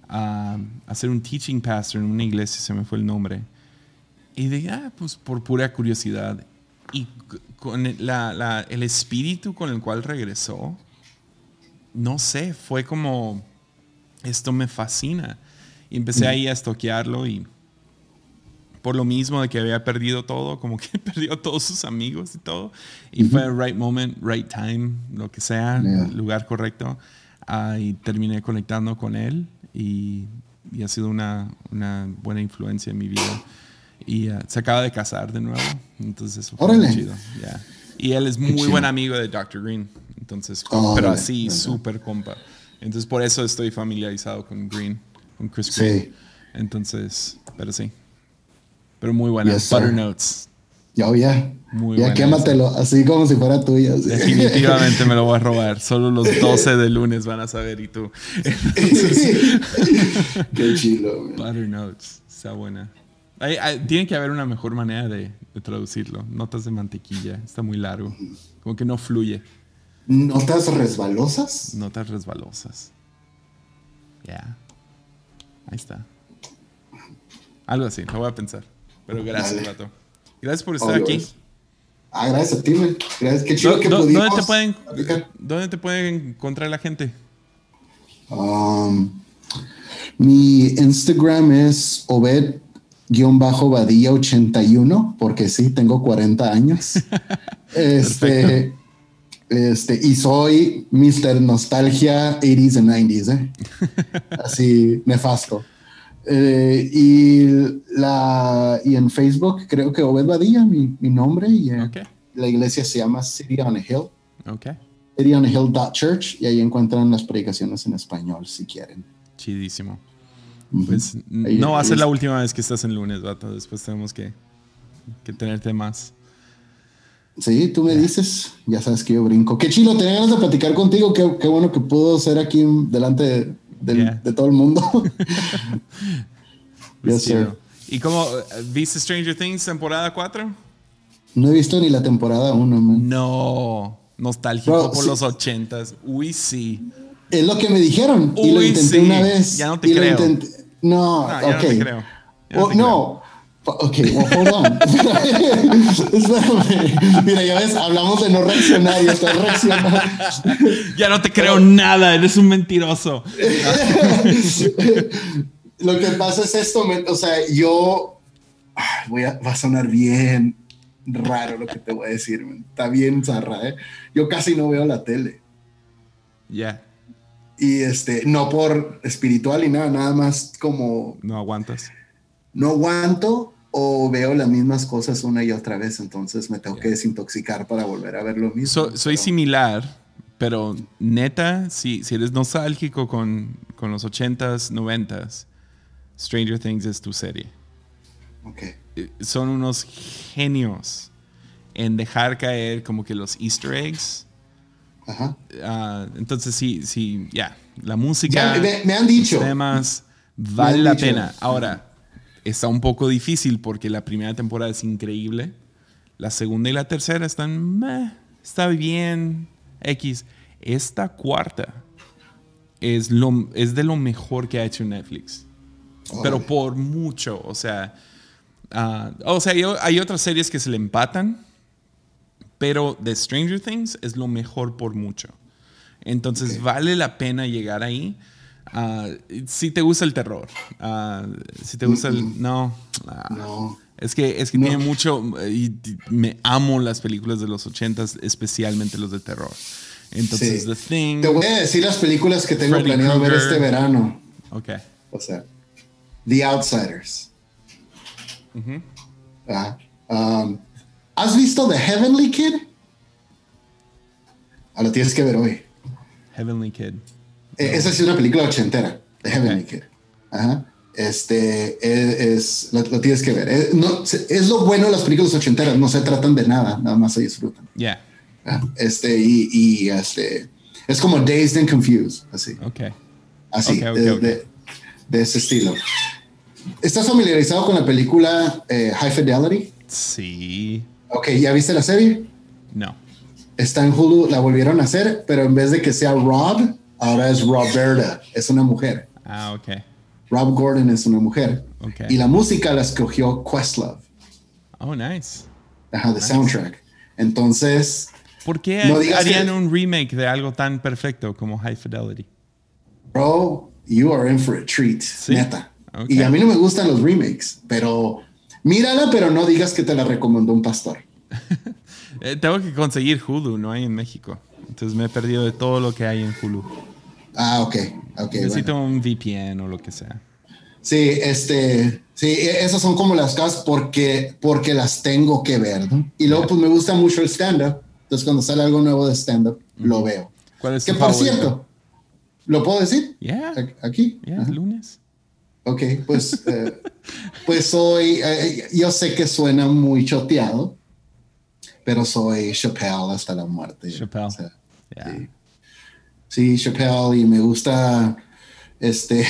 [SPEAKER 1] a, a ser un teaching pastor en una iglesia, se me fue el nombre. Y dije, ah, pues por pura curiosidad. Y con la, la, el espíritu con el cual regresó, no sé, fue como, esto me fascina. Y empecé ahí a estoquearlo y por lo mismo de que había perdido todo, como que perdió a todos sus amigos y todo. Y fue el right moment, right time, lo que sea,
[SPEAKER 2] Yeah.
[SPEAKER 1] lugar correcto. Ah, y terminé conectando con él y, y ha sido una, una buena influencia en mi vida. Y ah, se acaba de casar de nuevo, entonces eso fue muy
[SPEAKER 2] Órale.
[SPEAKER 1] chido. yeah. Y él es muy buen amigo de Dr. Green, entonces,
[SPEAKER 2] Órale.
[SPEAKER 1] pero así,
[SPEAKER 2] Ajá.
[SPEAKER 1] súper compa. Entonces por eso estoy familiarizado con Green, con Chris
[SPEAKER 2] Sí.
[SPEAKER 1] Green. Entonces, pero sí. Pero muy buena.
[SPEAKER 2] Yes.
[SPEAKER 1] Butter Notes.
[SPEAKER 2] Ya, ya.
[SPEAKER 1] Muy
[SPEAKER 2] ya
[SPEAKER 1] buena
[SPEAKER 2] quématelo, así como si fuera tuyo. así.
[SPEAKER 1] Definitivamente me lo voy a robar. Solo los 12 de lunes van a saber y tú.
[SPEAKER 2] Qué chilo, man.
[SPEAKER 1] Butter Notes. Está buena. Hay- hay- tiene que haber una mejor manera de, de traducirlo. Notas de mantequilla. Está muy largo. Como que no fluye.
[SPEAKER 2] ¿Notas resbalosas?
[SPEAKER 1] Notas resbalosas. Ya. Ahí está. Algo así. Lo voy a pensar. Pero gracias,
[SPEAKER 2] Dale.
[SPEAKER 1] Vato. Gracias por estar
[SPEAKER 2] Obvio,
[SPEAKER 1] aquí.
[SPEAKER 2] es. Ah, gracias a ti, man. Gracias. Qué chido
[SPEAKER 1] ¿Dó-
[SPEAKER 2] que pudimos.
[SPEAKER 1] ¿Dónde te pueden, dónde te pueden encontrar la gente?
[SPEAKER 2] Um, mi Instagram es Obed-Badilla81, porque sí, tengo 40 años. este, este, y soy Mr. Nostalgia 80s and 90s, ¿eh? Así, nefasto. Eh, y, la, y en Facebook creo que Obed Badilla, mi, mi nombre, y eh, la iglesia se llama City on a Hill.
[SPEAKER 1] Ok.
[SPEAKER 2] cityonhill.church y ahí encuentran las predicaciones en español si quieren.
[SPEAKER 1] Chidísimo. Pues
[SPEAKER 2] Ahí-
[SPEAKER 1] no va a ser la última vez que estás en lunes, vato. Después tenemos que, que tenerte más.
[SPEAKER 2] Sí, tú me dices, ya sabes que yo brinco. Qué chilo, tenía ganas de platicar contigo, qué, qué bueno que pudo ser aquí delante de, del-
[SPEAKER 1] Yeah.
[SPEAKER 2] de todo el mundo. Yes, sir.
[SPEAKER 1] ¿Y cómo eh, viste Stranger Things temporada 4?
[SPEAKER 2] No he visto ni la temporada 1, man.
[SPEAKER 1] No. Nostálgico
[SPEAKER 2] Bro,
[SPEAKER 1] por
[SPEAKER 2] sí.
[SPEAKER 1] los ochentas. Uy, sí.
[SPEAKER 2] Es lo que me dijeron y lo
[SPEAKER 1] Uy,
[SPEAKER 2] intenté
[SPEAKER 1] sí.
[SPEAKER 2] una vez.
[SPEAKER 1] Ya no te
[SPEAKER 2] y lo
[SPEAKER 1] creo.
[SPEAKER 2] intenté- No,
[SPEAKER 1] No, ya no te creo. Ya no te
[SPEAKER 2] no. Ok, well, hold on. Mira, ya ves, hablamos de no reaccionar y estás reaccionando.
[SPEAKER 1] Ya no te creo nada. Eres un mentiroso.
[SPEAKER 2] Lo que pasa es esto, o sea, yo ay, voy a, va a sonar bien raro lo que te voy a decir, está bien zarra, ¿eh? Yo casi no veo la tele
[SPEAKER 1] Ya.
[SPEAKER 2] y este, no por espiritual y nada, nada más como
[SPEAKER 1] No aguantas.
[SPEAKER 2] No aguanto o veo las mismas cosas una y otra vez, entonces me tengo que desintoxicar para volver a ver lo mismo.
[SPEAKER 1] So- soy
[SPEAKER 2] Pero-
[SPEAKER 1] similar, pero neta, si, si eres nostálgico con, con los 80s, 90s, Stranger Things es tu serie.
[SPEAKER 2] Ok.
[SPEAKER 1] Eh, Son unos genios en dejar caer como que los easter eggs.
[SPEAKER 2] Ajá.
[SPEAKER 1] Ah, entonces sí, sí, ya. La música,
[SPEAKER 2] Ya, me, me han dicho.
[SPEAKER 1] los temas, vale la
[SPEAKER 2] dicho.
[SPEAKER 1] pena. Ahora, está un poco difícil porque la primera temporada es increíble. La segunda y la tercera están, meh, está bien, X. Esta cuarta es, lo, es de lo mejor que ha hecho Netflix. Pero por mucho, o sea, ah, o sea, hay, hay otras series que se le empatan, pero The Stranger Things es lo mejor por mucho. Entonces
[SPEAKER 2] Ok.
[SPEAKER 1] vale la pena llegar ahí. Ah, si te gusta el terror, ah, si te gusta el... No, ah,
[SPEAKER 2] No.
[SPEAKER 1] es que, es que
[SPEAKER 2] No.
[SPEAKER 1] tiene mucho... Y me amo las películas de los ochentas, especialmente los de terror. Entonces,
[SPEAKER 2] Sí.
[SPEAKER 1] The Thing...
[SPEAKER 2] Te voy a decir las películas que tengo
[SPEAKER 1] Freddy
[SPEAKER 2] planeado ver este verano.
[SPEAKER 1] Ok.
[SPEAKER 2] O sea, The Outsiders. Um, ¿Has visto The Heavenly Kid? Ah, lo tienes que ver hoy.
[SPEAKER 1] Heavenly Kid.
[SPEAKER 2] Eh, Esa es una película ochentera, The Heavenly Kid. Ajá. Este es, es- lo, lo tienes que ver. Eh, no, es lo bueno de las películas ochenteras, no se tratan de nada, nada más se disfrutan.
[SPEAKER 1] Yeah.
[SPEAKER 2] Ah, Este, y, y, este, es como Dazed and Confused, así.
[SPEAKER 1] Ok.
[SPEAKER 2] Así,
[SPEAKER 1] Ok, ok,
[SPEAKER 2] de,
[SPEAKER 1] ok.
[SPEAKER 2] de- de ese estilo. ¿Estás familiarizado con la película eh, High Fidelity?
[SPEAKER 1] Sí.
[SPEAKER 2] Ok, ¿ya viste la serie?
[SPEAKER 1] No.
[SPEAKER 2] Está en Hulu, la volvieron a hacer, pero en vez de que sea Rob, ahora es Roberta, es una mujer.
[SPEAKER 1] Ah, ok.
[SPEAKER 2] Rob Gordon es una mujer.
[SPEAKER 1] Ok.
[SPEAKER 2] Y la música la escogió Questlove,
[SPEAKER 1] Oh, nice.
[SPEAKER 2] ajá, de soundtrack. Entonces,
[SPEAKER 1] ¿Por qué
[SPEAKER 2] No
[SPEAKER 1] harían
[SPEAKER 2] que-
[SPEAKER 1] un remake de algo tan perfecto como High Fidelity?
[SPEAKER 2] bro, you are in for a treat,
[SPEAKER 1] Sí.
[SPEAKER 2] neta.
[SPEAKER 1] Ok.
[SPEAKER 2] Y a mí no me gustan los remakes, pero Mírala, pero no digas que te la recomendó un pastor.
[SPEAKER 1] Eh, tengo que conseguir Hulu, no hay en México. Entonces me he perdido de todo lo que hay en Hulu.
[SPEAKER 2] Ah, ok, ok.
[SPEAKER 1] Necesito
[SPEAKER 2] bueno.
[SPEAKER 1] un VPN o lo que sea.
[SPEAKER 2] Sí, este, sí, e- esas son como las cosas porque, porque las tengo que ver, ¿no? Y luego, pues me gusta mucho el stand-up. Entonces, cuando sale algo nuevo de stand-up, lo veo.
[SPEAKER 1] ¿Cuál es
[SPEAKER 2] Que por
[SPEAKER 1] favorito?
[SPEAKER 2] cierto, ¿lo puedo decir?
[SPEAKER 1] Yeah,
[SPEAKER 2] Aquí.
[SPEAKER 1] yeah,
[SPEAKER 2] Ajá.
[SPEAKER 1] lunes.
[SPEAKER 2] Ok, pues, eh, pues soy, eh, yo sé que suena muy choteado, pero soy Chappelle hasta la muerte.
[SPEAKER 1] Chappelle.
[SPEAKER 2] O sea,
[SPEAKER 1] Yeah.
[SPEAKER 2] sí. Sí, Chappelle, y me gusta, este,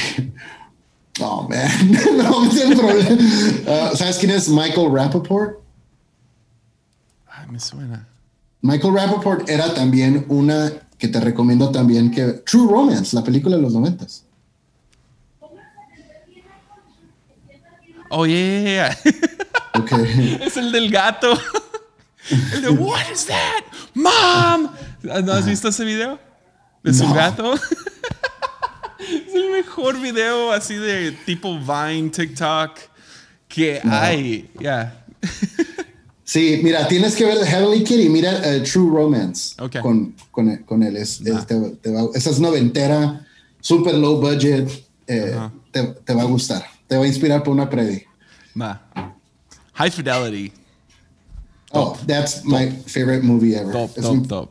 [SPEAKER 2] oh, man, no, me el problema. Ah, ¿Sabes quién es Michael Rappaport?
[SPEAKER 1] Ay, me suena.
[SPEAKER 2] Michael Rappaport era también una que te recomiendo también que True Romance, la película de los noventas.
[SPEAKER 1] Oh, yeah.
[SPEAKER 2] Ok.
[SPEAKER 1] es el del gato. el de, what is that? Mom. ¿No has visto ese video? De su
[SPEAKER 2] No.
[SPEAKER 1] gato. es el mejor video así de tipo Vine, TikTok que hay. Yeah.
[SPEAKER 2] Sí, mira, tienes que ver The Heavenly Kid y mira eh, True Romance
[SPEAKER 1] Ok.
[SPEAKER 2] con, con, con él. Es, es-
[SPEAKER 1] Va.
[SPEAKER 2] te- te va- esa es noventera, super low budget. eh, te, te va a gustar. Te va a inspirar por una predi.
[SPEAKER 1] High Fidelity.
[SPEAKER 2] Oh, that's my favorite movie ever.
[SPEAKER 1] Top,
[SPEAKER 2] Es
[SPEAKER 1] top,
[SPEAKER 2] mi,
[SPEAKER 1] top.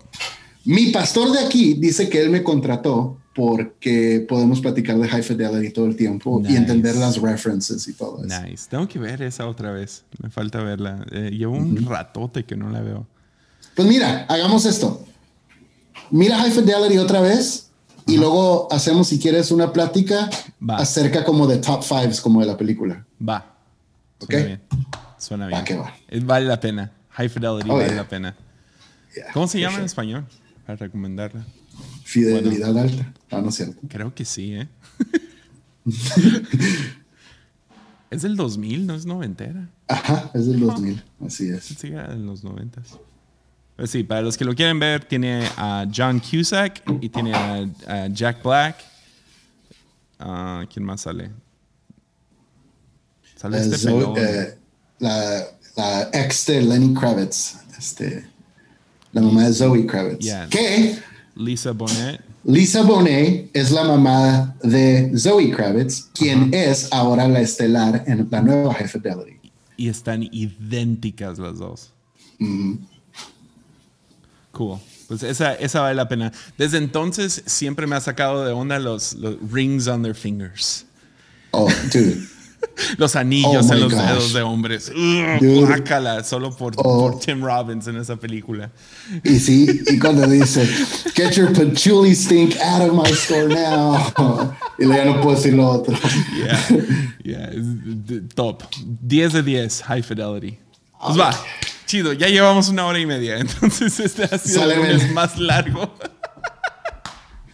[SPEAKER 2] mi pastor de aquí dice que él me contrató porque podemos platicar de High Fidelity todo el tiempo
[SPEAKER 1] Nice.
[SPEAKER 2] y entender las references y todo eso.
[SPEAKER 1] Nice. Tengo que ver esa otra vez. Me falta verla. Eh, llevo un ratote que no la veo.
[SPEAKER 2] Pues mira, hagamos esto. Mira High Fidelity otra vez y luego hacemos, si quieres, una plática
[SPEAKER 1] Va.
[SPEAKER 2] acerca como de top fives como de la película.
[SPEAKER 1] Va.
[SPEAKER 2] Ok.
[SPEAKER 1] Suena bien. Suena bien.
[SPEAKER 2] Va que va.
[SPEAKER 1] Vale la pena. High Fidelity
[SPEAKER 2] Oh,
[SPEAKER 1] vale
[SPEAKER 2] yeah.
[SPEAKER 1] la pena.
[SPEAKER 2] Yeah,
[SPEAKER 1] ¿Cómo se llama en
[SPEAKER 2] sure.
[SPEAKER 1] español? Para recomendarla.
[SPEAKER 2] Fidelidad alta. Ah, no es cierto.
[SPEAKER 1] Creo que sí, ¿eh? es del 2000, no es noventera.
[SPEAKER 2] Ajá, es del 2000. Así es.
[SPEAKER 1] Sí, en los noventas. Pues sí, para los que lo quieren ver, tiene a John Cusack y tiene a, a Jack Black. Ah, ¿Quién más sale? Sale
[SPEAKER 2] Eh,
[SPEAKER 1] este
[SPEAKER 2] Zoe- eh, la, la ex de Lenny Kravitz. Este, la mamá de Zoe Kravitz.
[SPEAKER 1] Yeah.
[SPEAKER 2] Que
[SPEAKER 1] Lisa Bonet.
[SPEAKER 2] Lisa Bonet es la mamá de Zoe Kravitz, quien es ahora la estelar en la nueva High Fidelity.
[SPEAKER 1] Y están idénticas las dos. Cool. Pues esa, esa vale la pena. Desde entonces siempre me ha sacado de onda los, los rings on their fingers.
[SPEAKER 2] Oh, dude.
[SPEAKER 1] Los anillos
[SPEAKER 2] Oh
[SPEAKER 1] en los
[SPEAKER 2] gosh.
[SPEAKER 1] dedos de hombres. Guácala, solo por,
[SPEAKER 2] Oh.
[SPEAKER 1] por Tim Robbins en esa película.
[SPEAKER 2] Y sí, y cuando dice, get your patchouli stink out of my store now. Y ya no puedo decir lo otro.
[SPEAKER 1] Yeah, yeah, top. 10 de 10, high fidelity. Pues va, chido, ya llevamos una hora y media, entonces este ha sido el lunes más largo.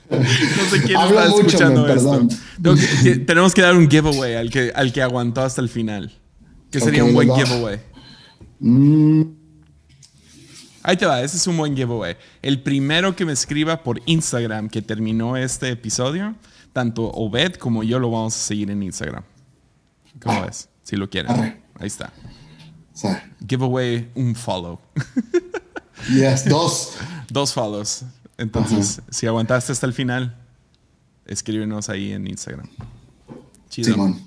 [SPEAKER 1] No sé quién
[SPEAKER 2] Hablo
[SPEAKER 1] está
[SPEAKER 2] mucho,
[SPEAKER 1] escuchando esto.
[SPEAKER 2] perdón.
[SPEAKER 1] Que- tenemos que dar un giveaway al que, al que aguantó hasta el final. Que sería un buen
[SPEAKER 2] va.
[SPEAKER 1] giveaway.
[SPEAKER 2] Mm,
[SPEAKER 1] Ahí te va, ese es un buen giveaway. El primero que me escriba por Instagram que terminó este episodio, tanto Obed como yo lo vamos a seguir en Instagram. ¿Cómo ves? Si lo quieren. Ahí está. Giveaway, un follow.
[SPEAKER 2] yes, dos.
[SPEAKER 1] Dos follows. Entonces, si aguantaste hasta el final, escríbenos ahí en Instagram. Chido.
[SPEAKER 2] Simón.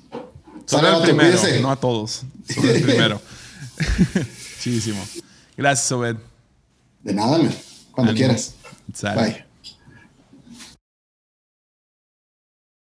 [SPEAKER 1] Solo el primero, no a todos. Solo el primero. Chidísimo. Gracias, Obed.
[SPEAKER 2] De nada, man. Cuando
[SPEAKER 1] Ánimo.
[SPEAKER 2] quieras.
[SPEAKER 1] Sale.
[SPEAKER 2] Bye.